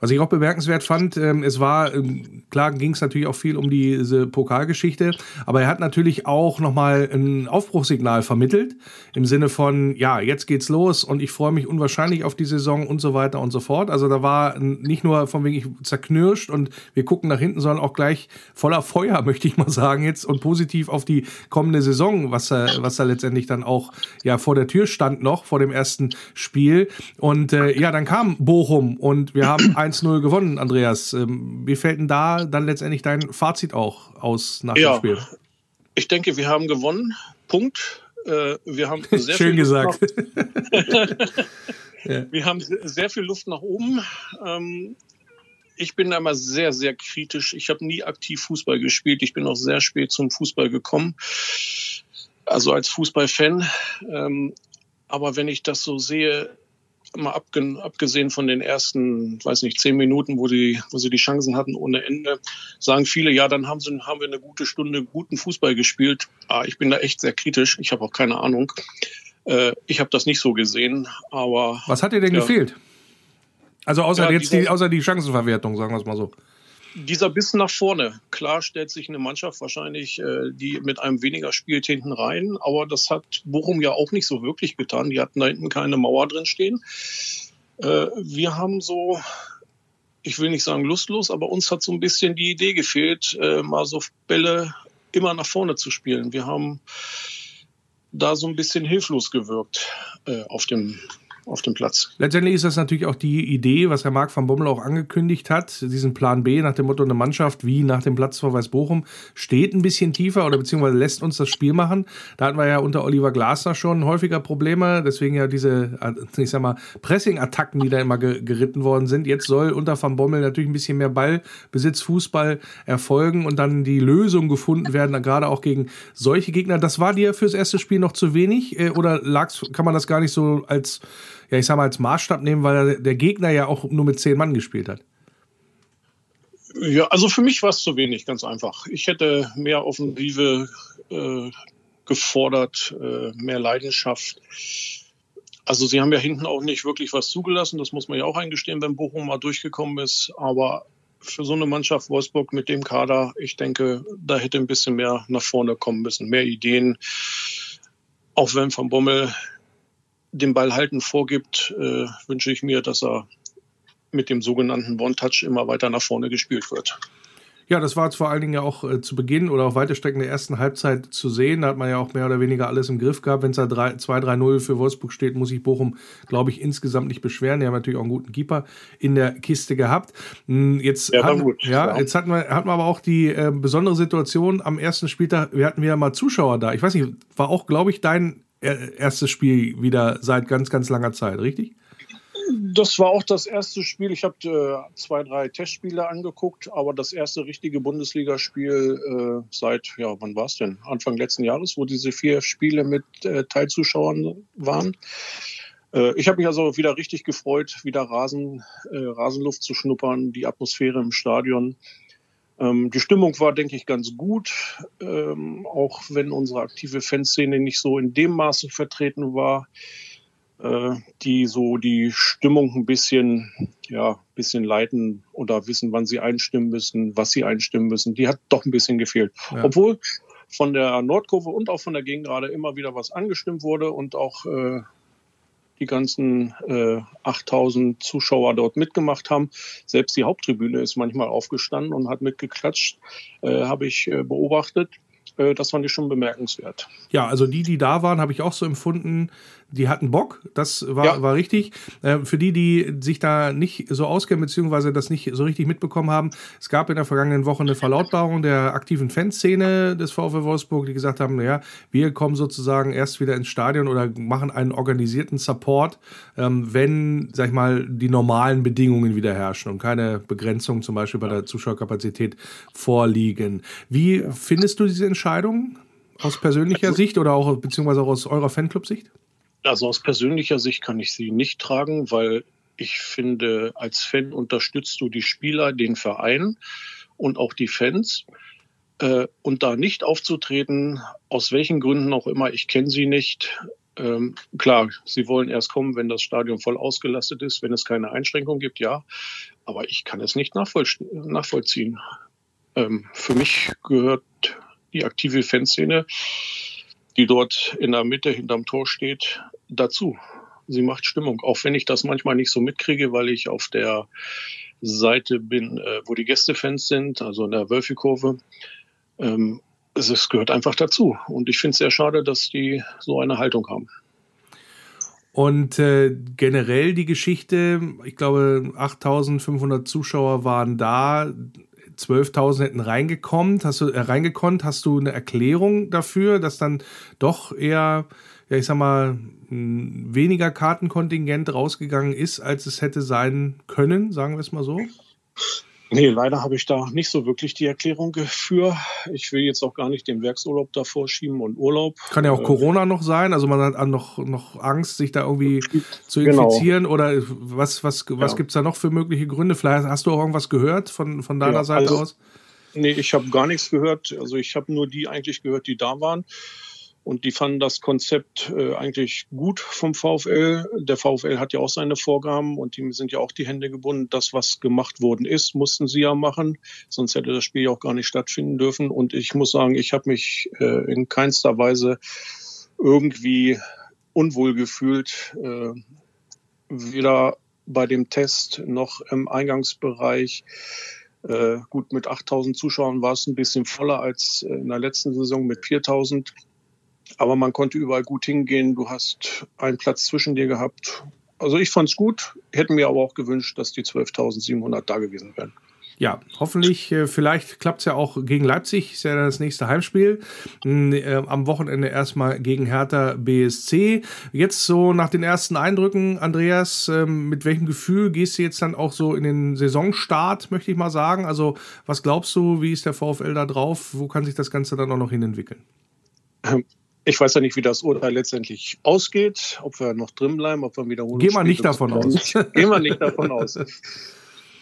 Was ich auch bemerkenswert fand, ähm, es war, ähm, klar ging es natürlich auch viel um diese Pokalgeschichte, aber er hat natürlich auch nochmal ein Aufbruchssignal vermittelt, im Sinne von, ja, jetzt geht's los und ich freue mich unwahrscheinlich auf die Saison und so weiter und so fort. Also da war nicht nur von wegen ich zerknirscht und wir gucken nach hinten, sondern auch gleich voller Feuer, möchte ich mal sagen jetzt, und positiv auf die kommende Saison, was, was da letztendlich dann auch ja vor der Tür stand noch, vor dem ersten Spiel. Und äh, ja, dann kam Bochum und wir haben 1-0 gewonnen, Andreas. Ähm, wie fällt denn da dann letztendlich dein Fazit auch aus nach ja, dem Spiel? Ich denke, wir haben gewonnen. Punkt. Äh, wir haben sehr Schön gesagt. Wir haben sehr viel Luft nach oben. Ähm, ich bin da immer sehr, sehr kritisch. Ich habe nie aktiv Fußball gespielt. Ich bin auch sehr spät zum Fußball gekommen. Also als Fußballfan. Ähm, aber wenn ich das so sehe, mal abgesehen von den ersten, weiß nicht, zehn Minuten, wo, die, wo sie die Chancen hatten ohne Ende, sagen viele, ja, dann haben, sie, haben wir eine gute Stunde guten Fußball gespielt. Ah, ich bin da echt sehr kritisch. Ich habe auch keine Ahnung. Äh, ich habe das nicht so gesehen, aber. Was hat dir denn ja. gefehlt? Also außer ja, jetzt die, außer die Chancenverwertung, sagen wir es mal so dieser Biss nach vorne. Klar stellt sich eine Mannschaft wahrscheinlich, äh, die mit einem weniger spielt, hinten rein. Aber das hat Bochum ja auch nicht so wirklich getan. Die hatten da hinten keine Mauer drin stehen. Äh, wir haben so, ich will nicht sagen lustlos, aber uns hat so ein bisschen die Idee gefehlt, äh, mal so Bälle immer nach vorne zu spielen. Wir haben da so ein bisschen hilflos gewirkt äh, auf dem auf dem Platz. Letztendlich ist das natürlich auch die Idee, was Herr Marc van Bommel auch angekündigt hat, diesen Plan B nach dem Motto, eine Mannschaft wie nach dem Platzverweis Bochum steht ein bisschen tiefer oder beziehungsweise lässt uns das Spiel machen. Da hatten wir ja unter Oliver Glasner schon häufiger Probleme, deswegen ja diese, ich sag mal, Pressing-Attacken, die da immer geritten worden sind. Jetzt soll unter Van Bommel natürlich ein bisschen mehr Ballbesitz, Fußball erfolgen und dann die Lösung gefunden werden, gerade auch gegen solche Gegner. Das war dir fürs erste Spiel noch zu wenig äh, oder lag's, kann man das gar nicht so als ja, ich sag mal, als Maßstab nehmen, weil der Gegner ja auch nur mit zehn Mann gespielt hat. Ja, also für mich war es zu wenig, ganz einfach. Ich hätte mehr Offensive äh, gefordert, äh, mehr Leidenschaft. Also sie haben ja hinten auch nicht wirklich was zugelassen, das muss man ja auch eingestehen, wenn Bochum mal durchgekommen ist. Aber für so eine Mannschaft Wolfsburg mit dem Kader, ich denke, da hätte ein bisschen mehr nach vorne kommen müssen, mehr Ideen. Auch wenn Van Bommel den Ball halten vorgibt, äh, wünsche ich mir, dass er mit dem sogenannten One-Touch immer weiter nach vorne gespielt wird. Ja, das war jetzt vor allen Dingen ja auch äh, zu Beginn oder auf weite Strecken der ersten Halbzeit zu sehen. Da hat man ja auch mehr oder weniger alles im Griff gehabt. Wenn es da 2-3-0 für Wolfsburg steht, muss ich Bochum, glaube ich, insgesamt nicht beschweren. Die haben natürlich auch einen guten Keeper in der Kiste gehabt. Hm, jetzt, ja, hatten, gut, ja, ja, jetzt hatten wir, hatten wir aber auch die äh, besondere Situation am ersten Spieltag. Wir hatten wieder mal Zuschauer da. Ich weiß nicht, war auch, glaube ich, dein erstes Spiel wieder seit ganz, ganz langer Zeit, richtig? Das war auch das erste Spiel. Ich habe äh, zwei, drei Testspiele angeguckt, aber das erste richtige Bundesligaspiel äh, seit, ja, wann war es denn? Anfang letzten Jahres, wo diese vier Spiele mit äh, Teilzuschauern waren. Äh, ich habe mich also wieder richtig gefreut, wieder Rasen, äh, Rasenluft zu schnuppern, die Atmosphäre im Stadion. Ähm, die Stimmung war, denke ich, ganz gut, ähm, auch wenn unsere aktive Fanszene nicht so in dem Maße vertreten war, äh, die so die Stimmung ein bisschen, ja, bisschen leiten oder wissen, wann sie einstimmen müssen, was sie einstimmen müssen. Die hat doch ein bisschen gefehlt. Ja. Obwohl von der Nordkurve und auch von der Gegengrade immer wieder was angestimmt wurde und auch äh, die ganzen äh, 8000 Zuschauer dort mitgemacht haben. Selbst die Haupttribüne ist manchmal aufgestanden und hat mitgeklatscht, äh, habe ich äh, beobachtet. äh, das fand ich schon bemerkenswert. Ja, also die, die da waren, habe ich auch so empfunden, die hatten Bock, das war, ja. war richtig. Äh, für die, die sich da nicht so auskennen, beziehungsweise das nicht so richtig mitbekommen haben, es gab in der vergangenen Woche eine Verlautbarung der aktiven Fanszene des VfL Wolfsburg, die gesagt haben, naja, wir kommen sozusagen erst wieder ins Stadion oder machen einen organisierten Support, ähm, wenn, sag ich mal, die normalen Bedingungen wieder herrschen und keine Begrenzungen zum Beispiel bei der Zuschauerkapazität vorliegen. Wie findest du diese Entscheidung? Aus persönlicher also Sicht oder auch beziehungsweise auch aus eurer Fanclub-Sicht? Also aus persönlicher Sicht kann ich sie nicht tragen, weil ich finde, als Fan unterstützt du die Spieler, den Verein und auch die Fans. Äh, und da nicht aufzutreten, aus welchen Gründen auch immer, ich kenne sie nicht. Ähm, klar, sie wollen erst kommen, wenn das Stadion voll ausgelastet ist, wenn es keine Einschränkung gibt, ja. Aber ich kann es nicht nachvollziehen. Ähm, für mich gehört die aktive Fanszene die dort in der Mitte hinterm Tor steht, dazu. Sie macht Stimmung, auch wenn ich das manchmal nicht so mitkriege, weil ich auf der Seite bin, äh, wo die Gästefans sind, also in der Wölfi-Kurve. Ähm, es gehört einfach dazu. Und ich finde es sehr schade, dass die so eine Haltung haben. Und äh, generell die Geschichte, ich glaube, 8500 Zuschauer waren da. 12.000 hätten reingekommen, hast du äh, reingekonnt, hast du eine Erklärung dafür, dass dann doch eher, ja ich sag mal, weniger Kartenkontingent rausgegangen ist, als es hätte sein können, sagen wir es mal so? Nee, leider habe ich da nicht so wirklich die Erklärung für. Ich will jetzt auch gar nicht den Werksurlaub davor schieben und Urlaub. Kann ja auch äh, Corona noch sein, also man hat noch, noch Angst, sich da irgendwie zu genau. infizieren genau. oder was, was, was ja. gibt es da noch für mögliche Gründe? Vielleicht hast du auch irgendwas gehört von, von deiner ja, Seite also, aus? Nee, ich habe gar nichts gehört. Also ich habe nur die eigentlich gehört, die da waren. Und die fanden das Konzept äh, eigentlich gut vom VfL. Der VfL hat ja auch seine Vorgaben und die sind ja auch die Hände gebunden. Das, was gemacht worden ist, mussten sie ja machen. Sonst hätte das Spiel ja auch gar nicht stattfinden dürfen. Und ich muss sagen, ich habe mich äh, in keinster Weise irgendwie unwohl gefühlt. Äh, weder bei dem Test noch im Eingangsbereich. Äh, gut, mit 8000 Zuschauern war es ein bisschen voller als in der letzten Saison mit 4000. Aber man konnte überall gut hingehen. Du hast einen Platz zwischen dir gehabt. Also ich fand es gut, hätten mir aber auch gewünscht, dass die 12.700 da gewesen wären. Ja, hoffentlich, äh, vielleicht klappt es ja auch gegen Leipzig, ist ja das nächste Heimspiel. Äh, am Wochenende erstmal gegen Hertha BSC. Jetzt so nach den ersten Eindrücken, Andreas, ähm, mit welchem Gefühl gehst du jetzt dann auch so in den Saisonstart, möchte ich mal sagen? Also, was glaubst du, wie ist der VfL da drauf? Wo kann sich das Ganze dann auch noch hinentwickeln? Ich weiß ja nicht, wie das Urteil letztendlich ausgeht, ob wir noch drin bleiben, ob wir wiederholen. Gehen wir nicht davon aus. Gehen wir nicht davon aus.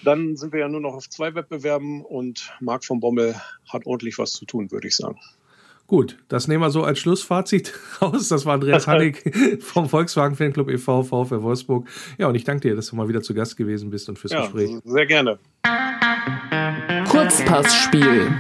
Dann sind wir ja nur noch auf zwei Wettbewerben und Marc von Bommel hat ordentlich was zu tun, würde ich sagen. Gut, das nehmen wir so als Schlussfazit raus. Das war Andreas Hannig vom Volkswagen Fanclub e.V. VfL Wolfsburg. Ja, und ich danke dir, dass du mal wieder zu Gast gewesen bist und fürs ja, Gespräch. Sehr gerne. Kurzpassspiel.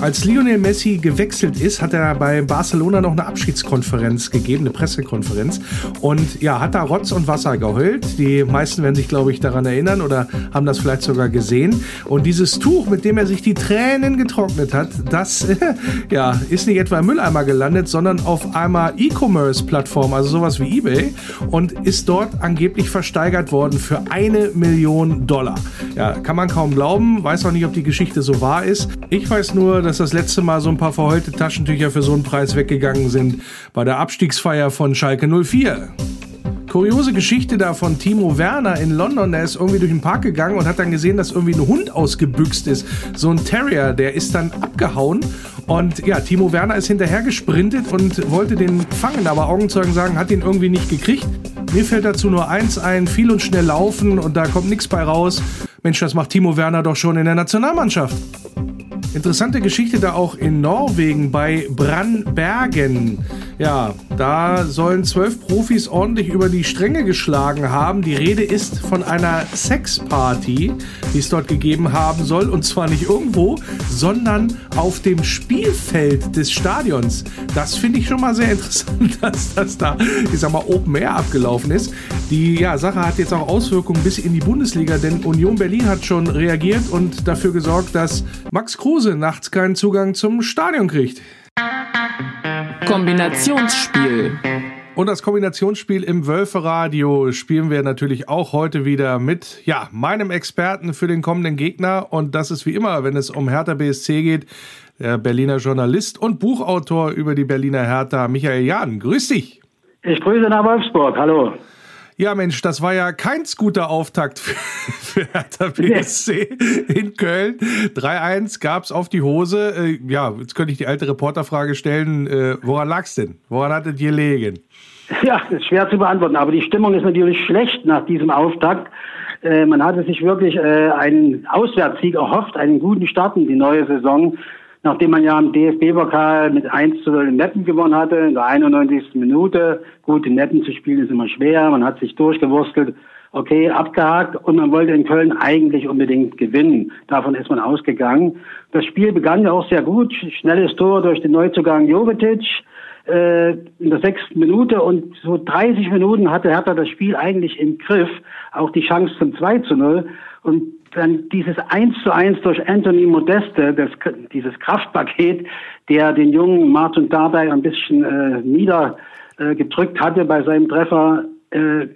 Als Lionel Messi gewechselt ist, hat er bei Barcelona noch eine Abschiedskonferenz gegeben, eine Pressekonferenz. Und ja, hat da Rotz und Wasser geheult. Die meisten werden sich, glaube ich, daran erinnern oder haben das vielleicht sogar gesehen. Und dieses Tuch, mit dem er sich die Tränen getrocknet hat, das ja, ist nicht etwa im Mülleimer gelandet, sondern auf einer E-Commerce-Plattform, also sowas wie eBay, und ist dort angeblich versteigert worden für eine Million Dollar. Ja, kann man kaum glauben, weiß auch nicht, ob die Geschichte so wahr ist. Ich weiß nur, dass das letzte Mal so ein paar verheulte Taschentücher für so einen Preis weggegangen sind bei der Abstiegsfeier von Schalke 04. Kuriose Geschichte da von Timo Werner in London. Der ist irgendwie durch den Park gegangen und hat dann gesehen, dass irgendwie ein Hund ausgebüxt ist. So ein Terrier, der ist dann abgehauen. Und ja, Timo Werner ist hinterher gesprintet und wollte den fangen, aber Augenzeugen sagen, hat ihn irgendwie nicht gekriegt. Mir fällt dazu nur eins ein, viel und schnell laufen und da kommt nichts bei raus. Mensch, das macht Timo Werner doch schon in der Nationalmannschaft. Interessante Geschichte da auch in Norwegen bei Brannbergen. Ja, Da sollen zwölf Profis ordentlich über die Stränge geschlagen haben. Die Rede ist von einer Sexparty, die es dort gegeben haben soll. Und zwar nicht irgendwo, sondern auf dem Spielfeld des Stadions. Das finde ich schon mal sehr interessant, dass das da, ich sag mal, Open Air abgelaufen ist. Die ja, Sache hat jetzt auch Auswirkungen bis in die Bundesliga, denn Union Berlin hat schon reagiert und dafür gesorgt, dass Max Kruse nachts keinen Zugang zum Stadion kriegt. Kombinationsspiel. Und das Kombinationsspiel im Wölferadio spielen wir natürlich auch heute wieder mit, ja, meinem Experten für den kommenden Gegner. Und das ist wie immer, wenn es um Hertha BSC geht, der Berliner Journalist und Buchautor über die Berliner Hertha, Michael Jahn. Grüß dich. Ich grüße nach Wolfsburg. Hallo. Ja, Mensch, das war ja kein guter Auftakt für, für Hertha BSC in Köln. 3-1 gab's auf die Hose. Äh, ja, jetzt könnte ich die alte Reporterfrage stellen. Äh, woran lag's denn? Woran hat es gelegen? Ja, das ist schwer zu beantworten, aber die Stimmung ist natürlich schlecht nach diesem Auftakt. Äh, man hatte sich wirklich äh, einen Auswärtssieg erhofft, einen guten Start in die neue Saison nachdem man ja im DFB-Pokal mit 1 zu 0 in Neppen gewonnen hatte, in der 91. Minute. Gut, in Neppen zu spielen ist immer schwer, man hat sich durchgewurstelt. Okay, abgehakt und man wollte in Köln eigentlich unbedingt gewinnen. Davon ist man ausgegangen. Das Spiel begann ja auch sehr gut. Schnelles Tor durch den Neuzugang Jovetic äh, in der sechsten Minute und so 30 Minuten hatte Hertha das Spiel eigentlich im Griff, auch die Chance zum 2 zu 0. Und dann dieses Eins zu Eins durch Anthony Modeste, das, dieses Kraftpaket, der den jungen Martin Dardai ein bisschen äh, niedergedrückt äh, hatte bei seinem Treffer, äh,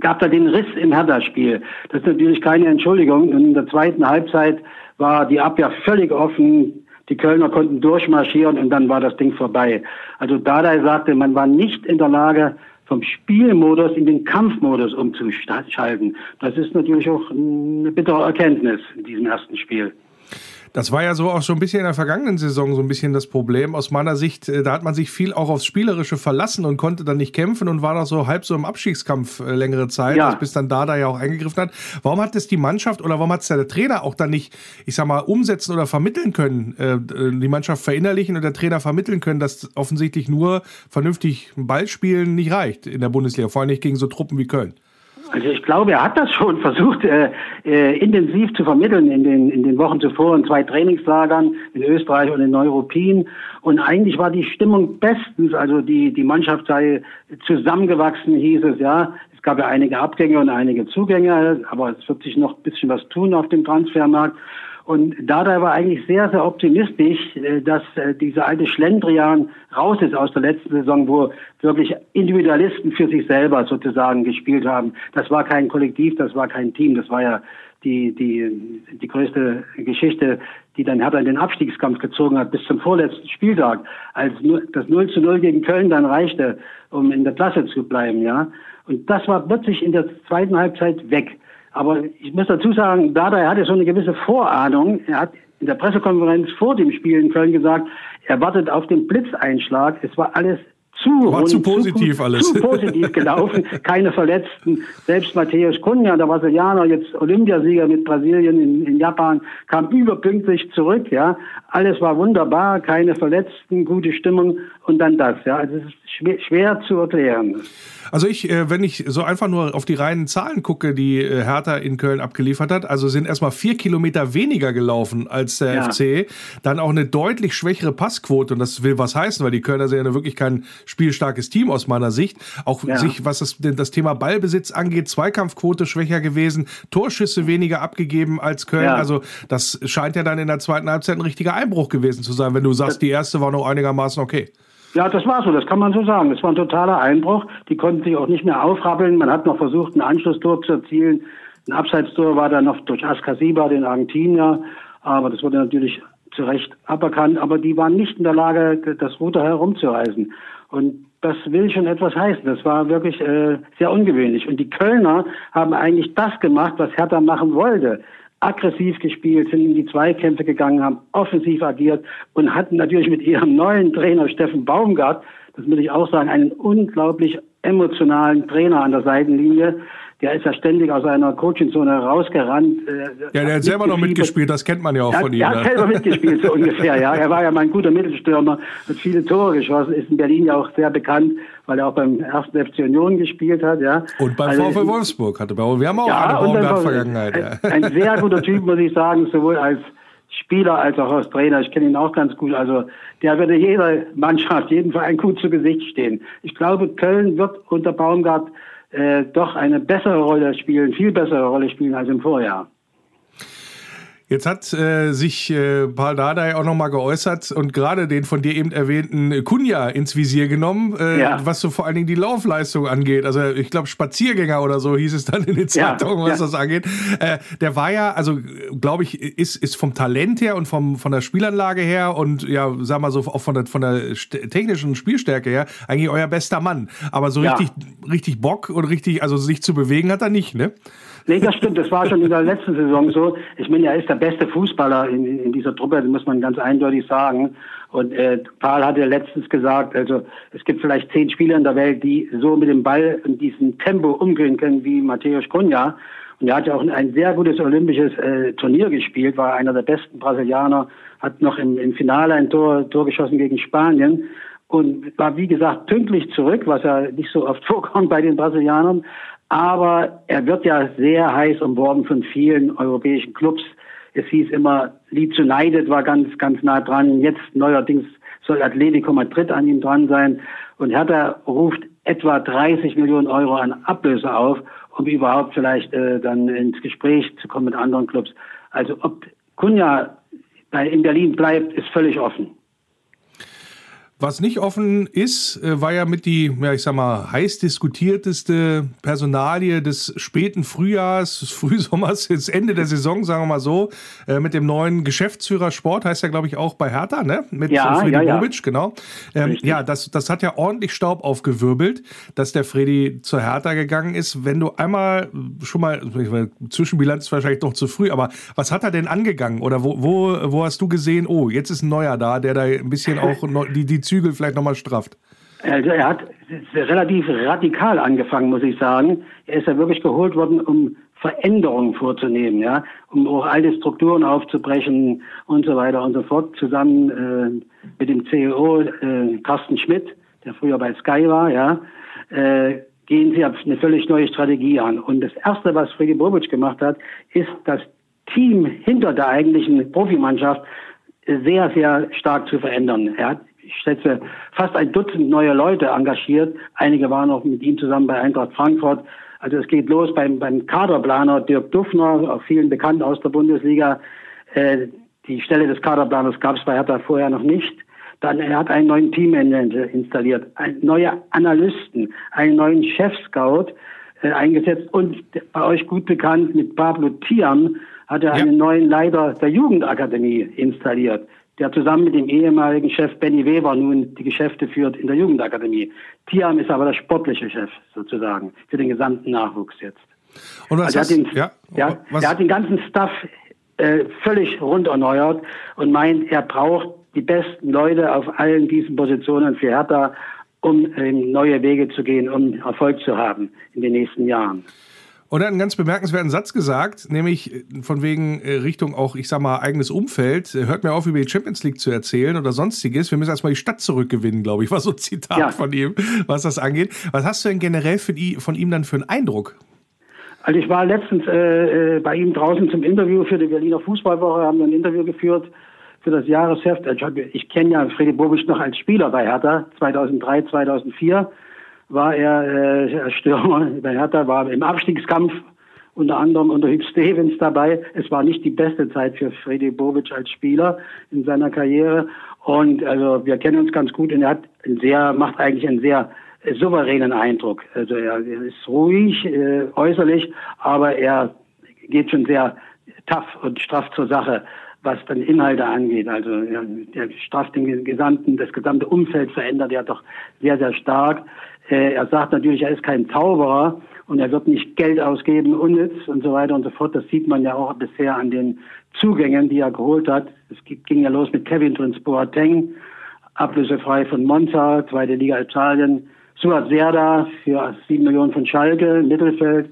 gab da den Riss im Hertha-Spiel. Das ist natürlich keine Entschuldigung. Und in der zweiten Halbzeit war die Abwehr völlig offen. Die Kölner konnten durchmarschieren und dann war das Ding vorbei. Also Dardai sagte, man war nicht in der Lage, vom Spielmodus in den Kampfmodus umzuschalten. Das ist natürlich auch eine bittere Erkenntnis in diesem ersten Spiel. Das war ja so auch so ein bisschen in der vergangenen Saison so ein bisschen das Problem. Aus meiner Sicht, äh, da hat man sich viel auch aufs Spielerische verlassen und konnte dann nicht kämpfen und war noch so halb so im Abstiegskampf äh, längere Zeit, ja. bis dann Dada ja auch eingegriffen hat. Warum hat es die Mannschaft oder warum hat es der Trainer auch dann nicht, ich sag mal, umsetzen oder vermitteln können, äh, die Mannschaft verinnerlichen und der Trainer vermitteln können, dass offensichtlich nur vernünftig Ball spielen nicht reicht in der Bundesliga, vor allem nicht gegen so Truppen wie Köln? Also ich glaube, er hat das schon versucht, äh, äh, intensiv zu vermitteln in den, in den Wochen zuvor in zwei Trainingslagern in Österreich und in Neuruppin. Und eigentlich war die Stimmung bestens, also die, die Mannschaft sei zusammengewachsen, hieß es, ja. Es gab ja einige Abgänge und einige Zugänge, aber es wird sich noch ein bisschen was tun auf dem Transfermarkt. Und Dada war eigentlich sehr, sehr optimistisch, äh, dass äh, dieser alte Schlendrian raus ist aus der letzten Saison, wo wirklich Individualisten für sich selber sozusagen gespielt haben. Das war kein Kollektiv, das war kein Team, das war ja die, die, die größte Geschichte, die dann Hertha in den Abstiegskampf gezogen hat bis zum vorletzten Spieltag, als das 0 zu 0 gegen Köln dann reichte, um in der Klasse zu bleiben, ja. Und das war plötzlich in der zweiten Halbzeit weg. Aber ich muss dazu sagen, Dada hatte so eine gewisse Vorahnung. Er hat in der Pressekonferenz vor dem Spiel in Köln gesagt, er wartet auf den Blitzeinschlag. Es war alles zu, war zu positiv zu, alles. Zu positiv gelaufen, keine Verletzten. Selbst Matthäus Cunha, der Brasilianer, jetzt Olympiasieger mit Brasilien in, in, Japan, kam überpünktlich zurück. Ja, alles war wunderbar, keine Verletzten, gute Stimmung und dann das. Ja, also es ist schwer, schwer zu erklären. Also ich, äh, wenn ich so einfach nur auf die reinen Zahlen gucke, die äh, Hertha in Köln abgeliefert hat, also sind erstmal vier Kilometer weniger gelaufen als der ja. FC, dann auch eine deutlich schwächere Passquote und das will was heißen, weil die Kölner sind ja wirklich kein spielstarkes Team aus meiner Sicht. Auch ja. sich, was das, das Thema Ballbesitz angeht, Zweikampfquote schwächer gewesen, Torschüsse weniger abgegeben als Köln. Ja. Also das scheint ja dann in der zweiten Halbzeit ein richtiger Einbruch gewesen zu sein, wenn du sagst, die erste war noch einigermaßen okay. Ja, das war so, das kann man so sagen. Das war ein totaler Einbruch. Die konnten sich auch nicht mehr aufrappeln. Man hat noch versucht, ein Anschlusstor zu erzielen. Ein Abseitstor war dann noch durch Ascasiba, den Argentinier. Aber das wurde natürlich zu Recht aberkannt. Aber die waren nicht in der Lage, das Ruder herumzureißen. Und das will schon etwas heißen. Das war wirklich äh, sehr ungewöhnlich. Und die Kölner haben eigentlich das gemacht, was Hertha machen wollte aggressiv gespielt, sind in die Zweikämpfe gegangen, haben offensiv agiert und hatten natürlich mit ihrem neuen Trainer Steffen Baumgart, das muss ich auch sagen, einen unglaublich emotionalen Trainer an der Seitenlinie, der ist ja ständig aus seiner Coachingzone rausgerannt. Äh, ja, der hat selber noch mitgespielt, das kennt man ja auch er, von ihm. Er hat ne? selber mitgespielt, so ungefähr, ja. Er war ja mal ein guter Mittelstürmer, hat viele Tore geschossen, ist in Berlin ja auch sehr bekannt, weil er auch beim ersten FC Union gespielt hat, ja. Und beim also, VfL Wolfsburg hatte bei, wir haben auch ja, eine Baumgart-Vergangenheit. Ja. Ein, ein sehr guter Typ, muss ich sagen, sowohl als Spieler als auch als Trainer. Ich kenne ihn auch ganz gut. Also der würde jeder Mannschaft, jeden Verein gut zu Gesicht stehen. Ich glaube, Köln wird unter Baumgart äh, doch eine bessere Rolle spielen, viel bessere Rolle spielen als im Vorjahr. Jetzt hat äh, sich äh, Paul Dardai auch nochmal geäußert und gerade den von dir eben erwähnten Kunja ins Visier genommen, äh, ja. was so vor allen Dingen die Laufleistung angeht. Also ich glaube Spaziergänger oder so hieß es dann in den Zeitungen, ja, was ja. das angeht. Äh, der war ja, also glaube ich, ist, ist vom Talent her und vom, von der Spielanlage her und ja, sag mal so auch von der, von der technischen Spielstärke her eigentlich euer bester Mann. Aber so richtig, richtig Bock und richtig, also sich zu bewegen hat er nicht, ne? Nee, das stimmt. Das war schon in der letzten Saison so. Ich meine, er ist der beste Fußballer in, in dieser Truppe, das muss man ganz eindeutig sagen. Und äh, Paul hatte letztens gesagt, also es gibt vielleicht zehn Spieler in der Welt, die so mit dem Ball in diesem Tempo umgehen können wie Matthäus Cunha. Und er hat ja auch ein sehr gutes olympisches äh, Turnier gespielt, war einer der besten Brasilianer, hat noch im, im Finale ein Tor, Tor geschossen gegen Spanien und war, wie gesagt, pünktlich zurück, was ja nicht so oft vorkommt bei den Brasilianern. Aber er wird ja sehr heiß umworben von vielen europäischen Clubs. Es hieß immer, Leeds United war ganz, ganz nah dran. Jetzt neuerdings soll Atletico Madrid an ihm dran sein. Und Hertha ruft etwa 30 Millionen Euro an Ablöse auf, um überhaupt vielleicht äh, dann ins Gespräch zu kommen mit anderen Clubs. Also ob Kunja in Berlin bleibt, ist völlig offen. Was nicht offen ist, äh, war ja mit die, ja, ich sag mal, heiß diskutierteste Personalie des späten Frühjahrs, des Frühsommers, jetzt Ende der Saison, sagen wir mal so, äh, mit dem neuen Geschäftsführer Sport, heißt ja, glaube ich, auch bei Hertha, ne? Mit ja, Freddy ja, ja. Bobic, genau. Ähm, ja, das, das hat ja ordentlich Staub aufgewirbelt, dass der Freddy zur Hertha gegangen ist. Wenn du einmal schon mal, Zwischenbilanz ist wahrscheinlich noch zu früh, aber was hat er denn angegangen? Oder wo, wo, wo hast du gesehen, oh, jetzt ist ein neuer da, der da ein bisschen auch die, die Zügel vielleicht nochmal strafft? Also er hat relativ radikal angefangen, muss ich sagen. Er ist ja wirklich geholt worden, um Veränderungen vorzunehmen, ja, um auch alte Strukturen aufzubrechen und so weiter und so fort. Zusammen äh, mit dem CEO äh, Carsten Schmidt, der früher bei Sky war, ja, äh, gehen sie eine völlig neue Strategie an. Und das erste, was Freddy Bobic gemacht hat, ist das Team hinter der eigentlichen Profimannschaft sehr, sehr stark zu verändern. Er hat ich schätze, fast ein Dutzend neue Leute engagiert. Einige waren auch mit ihm zusammen bei Eintracht Frankfurt. Also es geht los beim, beim Kaderplaner Dirk Duffner, auch vielen bekannt aus der Bundesliga. Äh, die Stelle des Kaderplaners gab es bei Hertha vorher noch nicht. Dann er hat einen neuen Teammanager installiert, neue Analysten, einen neuen Chef-Scout äh, eingesetzt und bei euch gut bekannt mit Pablo Tiam hat er ja. einen neuen Leiter der Jugendakademie installiert der zusammen mit dem ehemaligen Chef Benny Weber nun die Geschäfte führt in der Jugendakademie. Tiam ist aber der sportliche Chef sozusagen für den gesamten Nachwuchs jetzt. Und was also er, hat den, ja, ja, er hat den ganzen Staff äh, völlig rund erneuert und meint, er braucht die besten Leute auf allen diesen Positionen für Hertha, um äh, neue Wege zu gehen, um Erfolg zu haben in den nächsten Jahren. Und er hat einen ganz bemerkenswerten Satz gesagt, nämlich äh, von wegen äh, Richtung auch, ich sag mal, eigenes Umfeld. Hört mir auf, über die Champions League zu erzählen oder sonstiges. Wir müssen erstmal die Stadt zurückgewinnen, glaube ich, war so ein Zitat ja. von ihm, was das angeht. Was hast du denn generell die, von ihm dann für einen Eindruck? Also ich war letztens äh, äh bei ihm draußen zum Interview für die Berliner Fußballwoche, haben wir ein Interview geführt für das Jahresheft. Ich, ich kenne ja Freddy Bobic noch als Spieler bei Hertha, 2003, 2004 war er äh, Stürmer bei Hertha, war im Abstiegskampf unter anderem unter Hugh Stevens dabei. Es war nicht die beste Zeit für Freddy Bobic als Spieler in seiner Karriere. Und also wir kennen uns ganz gut und er hat ein sehr, macht eigentlich einen sehr äh, souveränen Eindruck. Also er, ist ruhig äh, äußerlich, aber er geht schon sehr tough und straff zur Sache, was dann Inhalte angeht. Also er, er strafft den gesamten, das gesamte Umfeld verändert er doch sehr, sehr stark. Äh, er sagt natürlich, er ist kein Zauberer und er wird nicht Geld ausgeben, unnütz und so weiter und so fort. Das sieht man ja auch bisher an den Zugängen, die er geholt hat. Es ging ja los mit Kevin Prince Boateng, ablösefrei von Monza, zweite Liga Italien. Suat Serda für sieben Millionen von Schalke, Mittelfeld.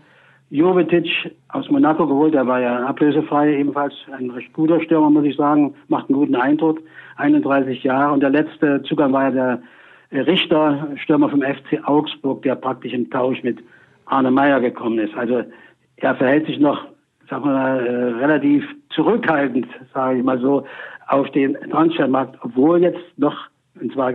Jovetic aus Monaco geholt, der war ja ablösefrei, ebenfalls ein recht guter Stürmer, muss ich sagen, macht einen guten Eindruck, 31 Jahre. Und der letzte Zugang war ja der Richter, Stürmer vom FC Augsburg, der praktisch im Tausch mit Arne Meyer gekommen ist. Also er verhält sich noch, sagen wir mal, äh, relativ zurückhaltend, sage ich mal so, auf den Transfermarkt, obwohl jetzt noch, und zwar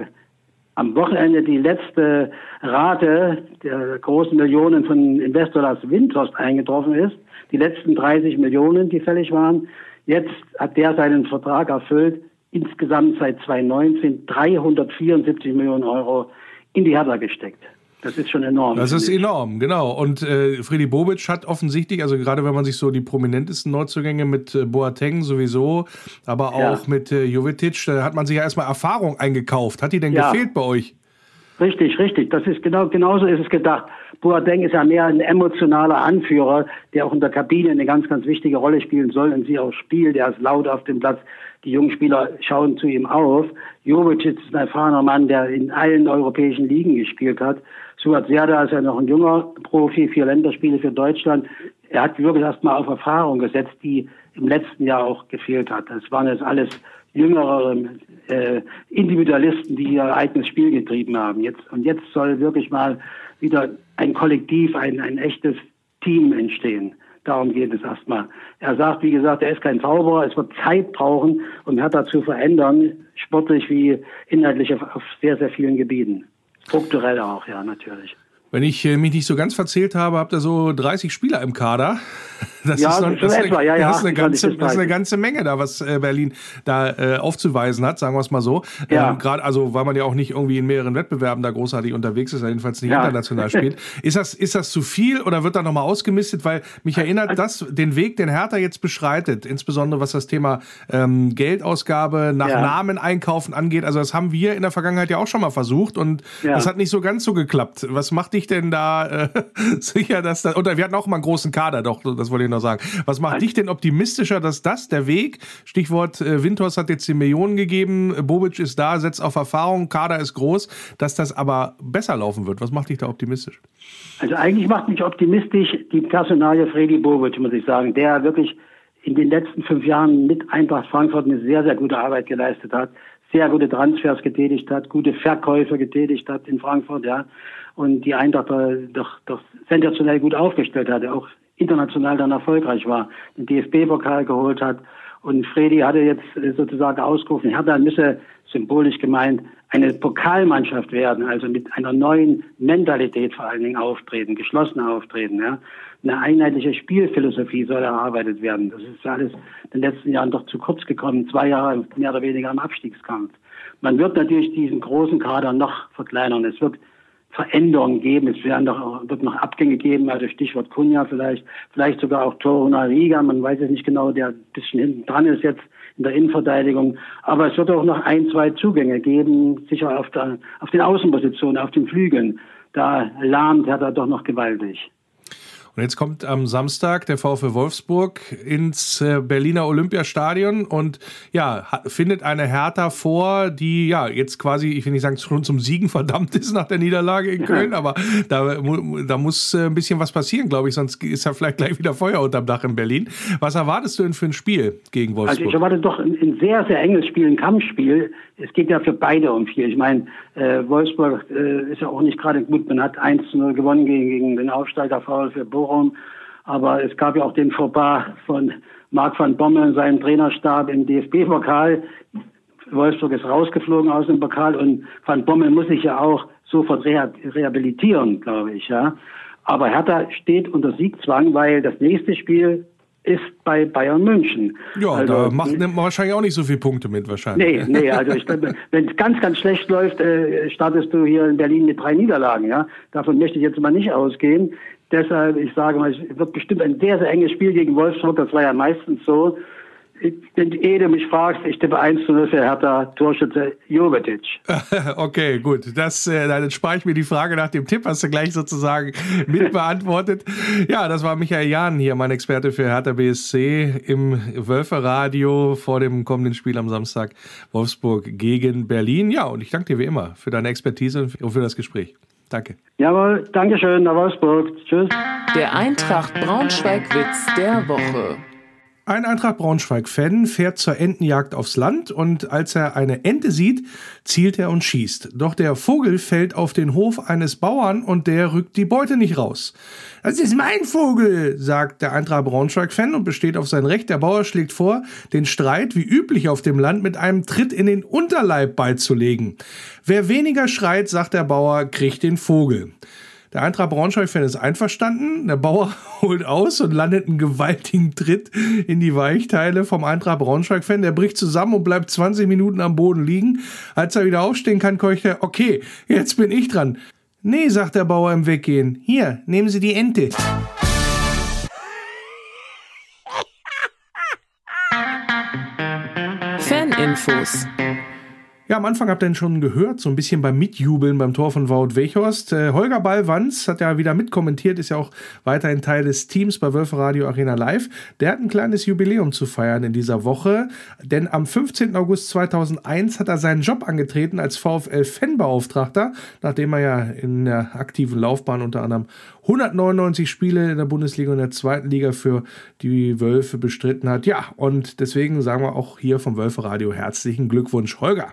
am Wochenende die letzte Rate der großen Millionen von Investor Lars Windhorst eingetroffen ist. Die letzten 30 Millionen, die fällig waren. Jetzt hat der seinen Vertrag erfüllt. Insgesamt seit 2019 374 Millionen Euro in die Hertha gesteckt. Das ist schon enorm. Das ist enorm, genau. Und äh, Freddy Bobic hat offensichtlich, also gerade wenn man sich so die prominentesten Neuzugänge mit äh, Boateng sowieso, aber auch ja. mit äh, Jovetic, da hat man sich ja erstmal Erfahrung eingekauft. Hat die denn ja. gefehlt bei euch? Richtig, richtig. Das ist genau, genauso ist es gedacht. Boateng ist ja mehr ein emotionaler Anführer, der auch in der Kabine eine ganz, ganz wichtige Rolle spielen soll und sie auch spielt. Er ist laut auf dem Platz. Die jungen Spieler schauen zu ihm auf. Jovic ist ein erfahrener Mann, der in allen europäischen Ligen gespielt hat. Suat Serda ist ja noch ein junger Profi, vier Länderspiele für Deutschland. Er hat wirklich erstmal auf Erfahrung gesetzt, die im letzten Jahr auch gefehlt hat. Das waren jetzt alles jüngere äh, Individualisten, die ihr eigenes Spiel getrieben haben. Jetzt, und jetzt soll wirklich mal wieder ein Kollektiv, ein, ein echtes Team entstehen. Darum geht es erstmal. Er sagt, wie gesagt, er ist kein Zauberer, es wird Zeit brauchen, um Hertha zu verändern, sportlich wie inhaltlich auf, sehr, sehr vielen Gebieten. Strukturell auch, ja, natürlich. Wenn ich äh, mich nicht so ganz verzählt habe, habt ihr so 30 Spieler im Kader. Das, ja, ist, noch, das, etwa, ja, das, ist, eine ganze, das ist eine ganze Menge da, was äh, Berlin da äh, aufzuweisen hat, sagen wir es mal so. Ja. Ähm, Gerade, also weil man ja auch nicht irgendwie in mehreren Wettbewerben da großartig unterwegs ist, jedenfalls nicht ja. international spielt. Ist das, ist das zu viel oder wird da nochmal ausgemistet? Weil mich erinnert das, den Weg, den Hertha jetzt beschreitet, insbesondere was das Thema ähm, Geldausgabe nach ja. Namen einkaufen angeht. Also das haben wir in der Vergangenheit ja auch schon mal versucht und das hat nicht so ganz so geklappt. Was macht dich denn da äh, sicher, dass da, und wir hatten auch mal einen großen Kader, doch, das wollte ich noch sagen. Was macht dich denn optimistischer, dass das der Weg, Stichwort äh, Winters hat jetzt die Millionen gegeben, Bobic ist da, setzt auf Erfahrung, Kader ist groß, dass das aber besser laufen wird? Was macht dich da optimistisch? Also eigentlich macht mich optimistisch die Personalie Freddy Bobic, muss ich sagen, der wirklich in den letzten fünf Jahren mit Eintracht Frankfurt eine sehr, sehr gute Arbeit geleistet hat, sehr gute Transfers getätigt hat, gute Verkäufe getätigt hat in Frankfurt, ja, und die Eintracht doch, doch sensationell gut aufgestellt hat, auch international dann erfolgreich war, den DFB-Pokal geholt hat. Und Fredi hatte jetzt sozusagen ausgerufen, Hertha müsse symbolisch gemeint eine Pokalmannschaft werden, also mit einer neuen Mentalität vor allen Dingen auftreten, geschlossen auftreten. Ja. Eine einheitliche Spielphilosophie soll erarbeitet werden. Das ist alles in den letzten Jahren doch zu kurz gekommen, zwei Jahre mehr oder weniger im Abstiegskampf. Man wird natürlich diesen großen Kader noch verkleinern. Es wird Veränderungen geben. Es werden doch, wird noch Abgänge geben, also Stichwort Kunja vielleicht, vielleicht sogar auch Toruna Riga, man weiß es nicht genau, der ein bisschen hinten dran ist jetzt in der Innenverteidigung. Aber es wird auch noch ein, zwei Zugänge geben, sicher auf, der, auf den Außenpositionen, auf den Flügeln. Da lahmt er da doch noch gewaltig. Und jetzt kommt am Samstag der VfL Wolfsburg ins äh, Berliner Olympiastadion und ja, findet eine Hertha vor, die ja jetzt quasi, ich will nicht sagen, schon zum Siegen verdammt ist nach der Niederlage in Köln, aber da, da muss äh, ein bisschen was passieren, glaube ich, sonst ist ja vielleicht gleich wieder Feuer unterm Dach in Berlin. Was erwartest du denn für ein Spiel gegen Wolfsburg? Also ich erwarte doch ein, ein sehr, sehr enges Spiel, ein Kampfspiel. Es geht ja für beide um viel. Ich meine, äh, Wolfsburg äh, ist ja auch nicht gerade gut. Man hat 1 zu 0 gewonnen gegen, gegen den Aufsteiger VfL Bochum. Aber es gab ja auch den Fauxpas von Marc van Bommel und seinem Trainerstab im DFB-Pokal. Wolfsburg ist rausgeflogen aus dem Pokal und Van Bommel muss sich ja auch sofort rehabilitieren, glaube ich, ja. Aber Hertha steht unter Siegzwang, weil das nächste Spiel ist bei Bayern München. Ja, also, da macht, nimmt man wahrscheinlich auch nicht so viele Punkte mit wahrscheinlich. Nee, nee, also wenn es ganz, ganz schlecht läuft, äh, startest du hier in Berlin mit drei Niederlagen, ja. Davon möchte ich jetzt mal nicht ausgehen. Deshalb, ich sage mal, es wird bestimmt ein sehr, sehr enges Spiel gegen Wolfsburg, das war ja meistens so wenn du mich fragst, ich tippe 1 zu 0 für Hertha, Torschütze Jovetic. okay, gut. Das, äh, dann spare ich mir die Frage nach dem Tipp, hast du gleich sozusagen mit beantwortet. ja, das war Michael Jahn hier, mein Experte für Hertha BSC im Wölferadio vor dem kommenden Spiel am Samstag Wolfsburg gegen Berlin. Ja, und ich danke dir wie immer für deine Expertise und für das Gespräch. Danke. Jawohl, Dankeschön, nach Wolfsburg. Tschüss. Der Eintracht Braunschweig-Witz der Woche. Ein Eintracht Braunschweig-Fan fährt zur Entenjagd aufs Land und als er eine Ente sieht, zielt er und schießt. Doch der Vogel fällt auf den Hof eines Bauern und der rückt die Beute nicht raus. Das ist mein Vogel, sagt der Eintracht Braunschweig-Fan und besteht auf sein Recht. Der Bauer schlägt vor, den Streit wie üblich auf dem Land mit einem Tritt in den Unterleib beizulegen. Wer weniger schreit, sagt der Bauer, kriegt den Vogel. Der Eintracht Braunschweig-Fan ist einverstanden. Der Bauer holt aus und landet einen gewaltigen Tritt in die Weichteile vom Eintracht Braunschweig-Fan. Der bricht zusammen und bleibt 20 Minuten am Boden liegen. Als er wieder aufstehen kann, keucht er, okay, jetzt bin ich dran. Nee, sagt der Bauer im Weggehen. Hier, nehmen Sie die Ente. Faninfos. Ja, am Anfang habt ihr ihn schon gehört, so ein bisschen beim Mitjubeln beim Tor von Wout Weghorst. Äh, Holger Ballwanz hat ja wieder mitkommentiert, ist ja auch weiterhin Teil des Teams bei Wölfe Radio Arena Live. Der hat ein kleines Jubiläum zu feiern in dieser Woche, denn am 15. August 2001 hat er seinen Job angetreten als VfL-Fanbeauftragter, nachdem er ja in der aktiven Laufbahn unter anderem 199 Spiele in der Bundesliga und der zweiten Liga für die Wölfe bestritten hat. Ja, und deswegen sagen wir auch hier vom Wölfe Radio herzlichen Glückwunsch, Holger.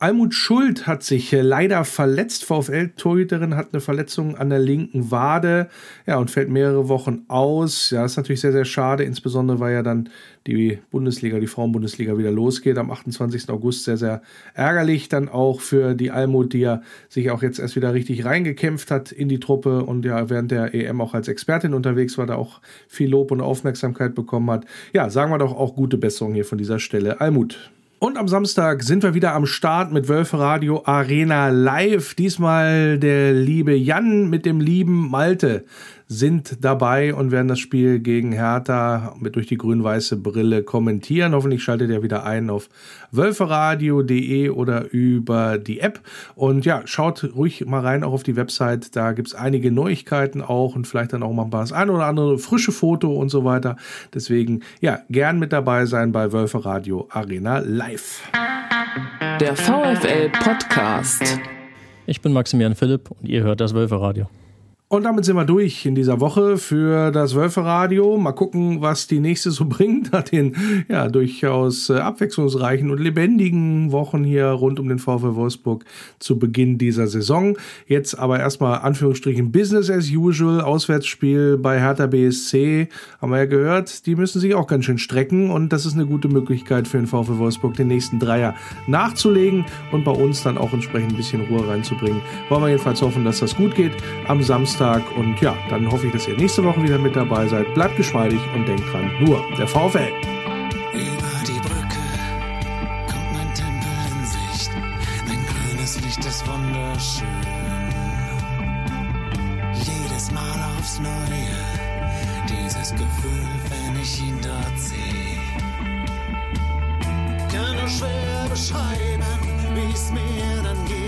Almut Schuld hat sich äh, leider verletzt. VfL-Torhüterin hat eine Verletzung an der linken Wade ja, und fällt mehrere Wochen aus. Ja, ist natürlich sehr, sehr schade, insbesondere weil ja dann die Bundesliga, die Frauenbundesliga wieder losgeht am 28. August. Sehr, sehr ärgerlich dann auch für die Almut, die ja sich auch jetzt erst wieder richtig reingekämpft hat in die Truppe und ja während der EM auch als Expertin unterwegs war, da auch viel Lob und Aufmerksamkeit bekommen hat. Ja, sagen wir doch auch gute Besserung hier von dieser Stelle. Almut. Und am Samstag sind wir wieder am Start mit Wölfe Radio Arena Live. Diesmal der liebe Jan mit dem lieben Malte sind dabei und werden das Spiel gegen Hertha mit durch die grün-weiße Brille kommentieren. Hoffentlich schaltet ihr wieder ein auf wölferadio.de oder über die App. Und ja, schaut ruhig mal rein auch auf die Website. Da gibt es einige Neuigkeiten auch und vielleicht dann auch mal ein paar das ein oder andere frische Foto und so weiter. Deswegen, ja, gern mit dabei sein bei Wölferadio Arena Live. Der VfL Podcast. Ich bin Maximilian Philipp und ihr hört das Wölferadio. Und damit sind wir durch in dieser Woche für das Wölferadio. Mal gucken, was die nächste so bringt nach den ja durchaus äh, abwechslungsreichen und lebendigen Wochen hier rund um den VfL Wolfsburg zu Beginn dieser Saison. Jetzt aber erstmal Anführungsstrichen Business as usual. Auswärtsspiel bei Hertha BSC haben wir ja gehört. Die müssen sich auch ganz schön strecken und das ist eine gute Möglichkeit für den VfL Wolfsburg, den nächsten Dreier nachzulegen und bei uns dann auch entsprechend ein bisschen Ruhe reinzubringen. Wollen wir jedenfalls hoffen, dass das gut geht am Samstag. Und ja, dann hoffe ich, dass ihr nächste Woche wieder mit dabei seid. Bleibt geschmeidig und denkt dran, nur der VfL. Über die Brücke kommt mein Tempel in Sicht. Mein grünes Licht ist wunderschön. Jedes Mal aufs Neue, dieses Gefühl, wenn ich ihn dort sehe. Kann nur schwer beschreiben, wie es mir dann geht.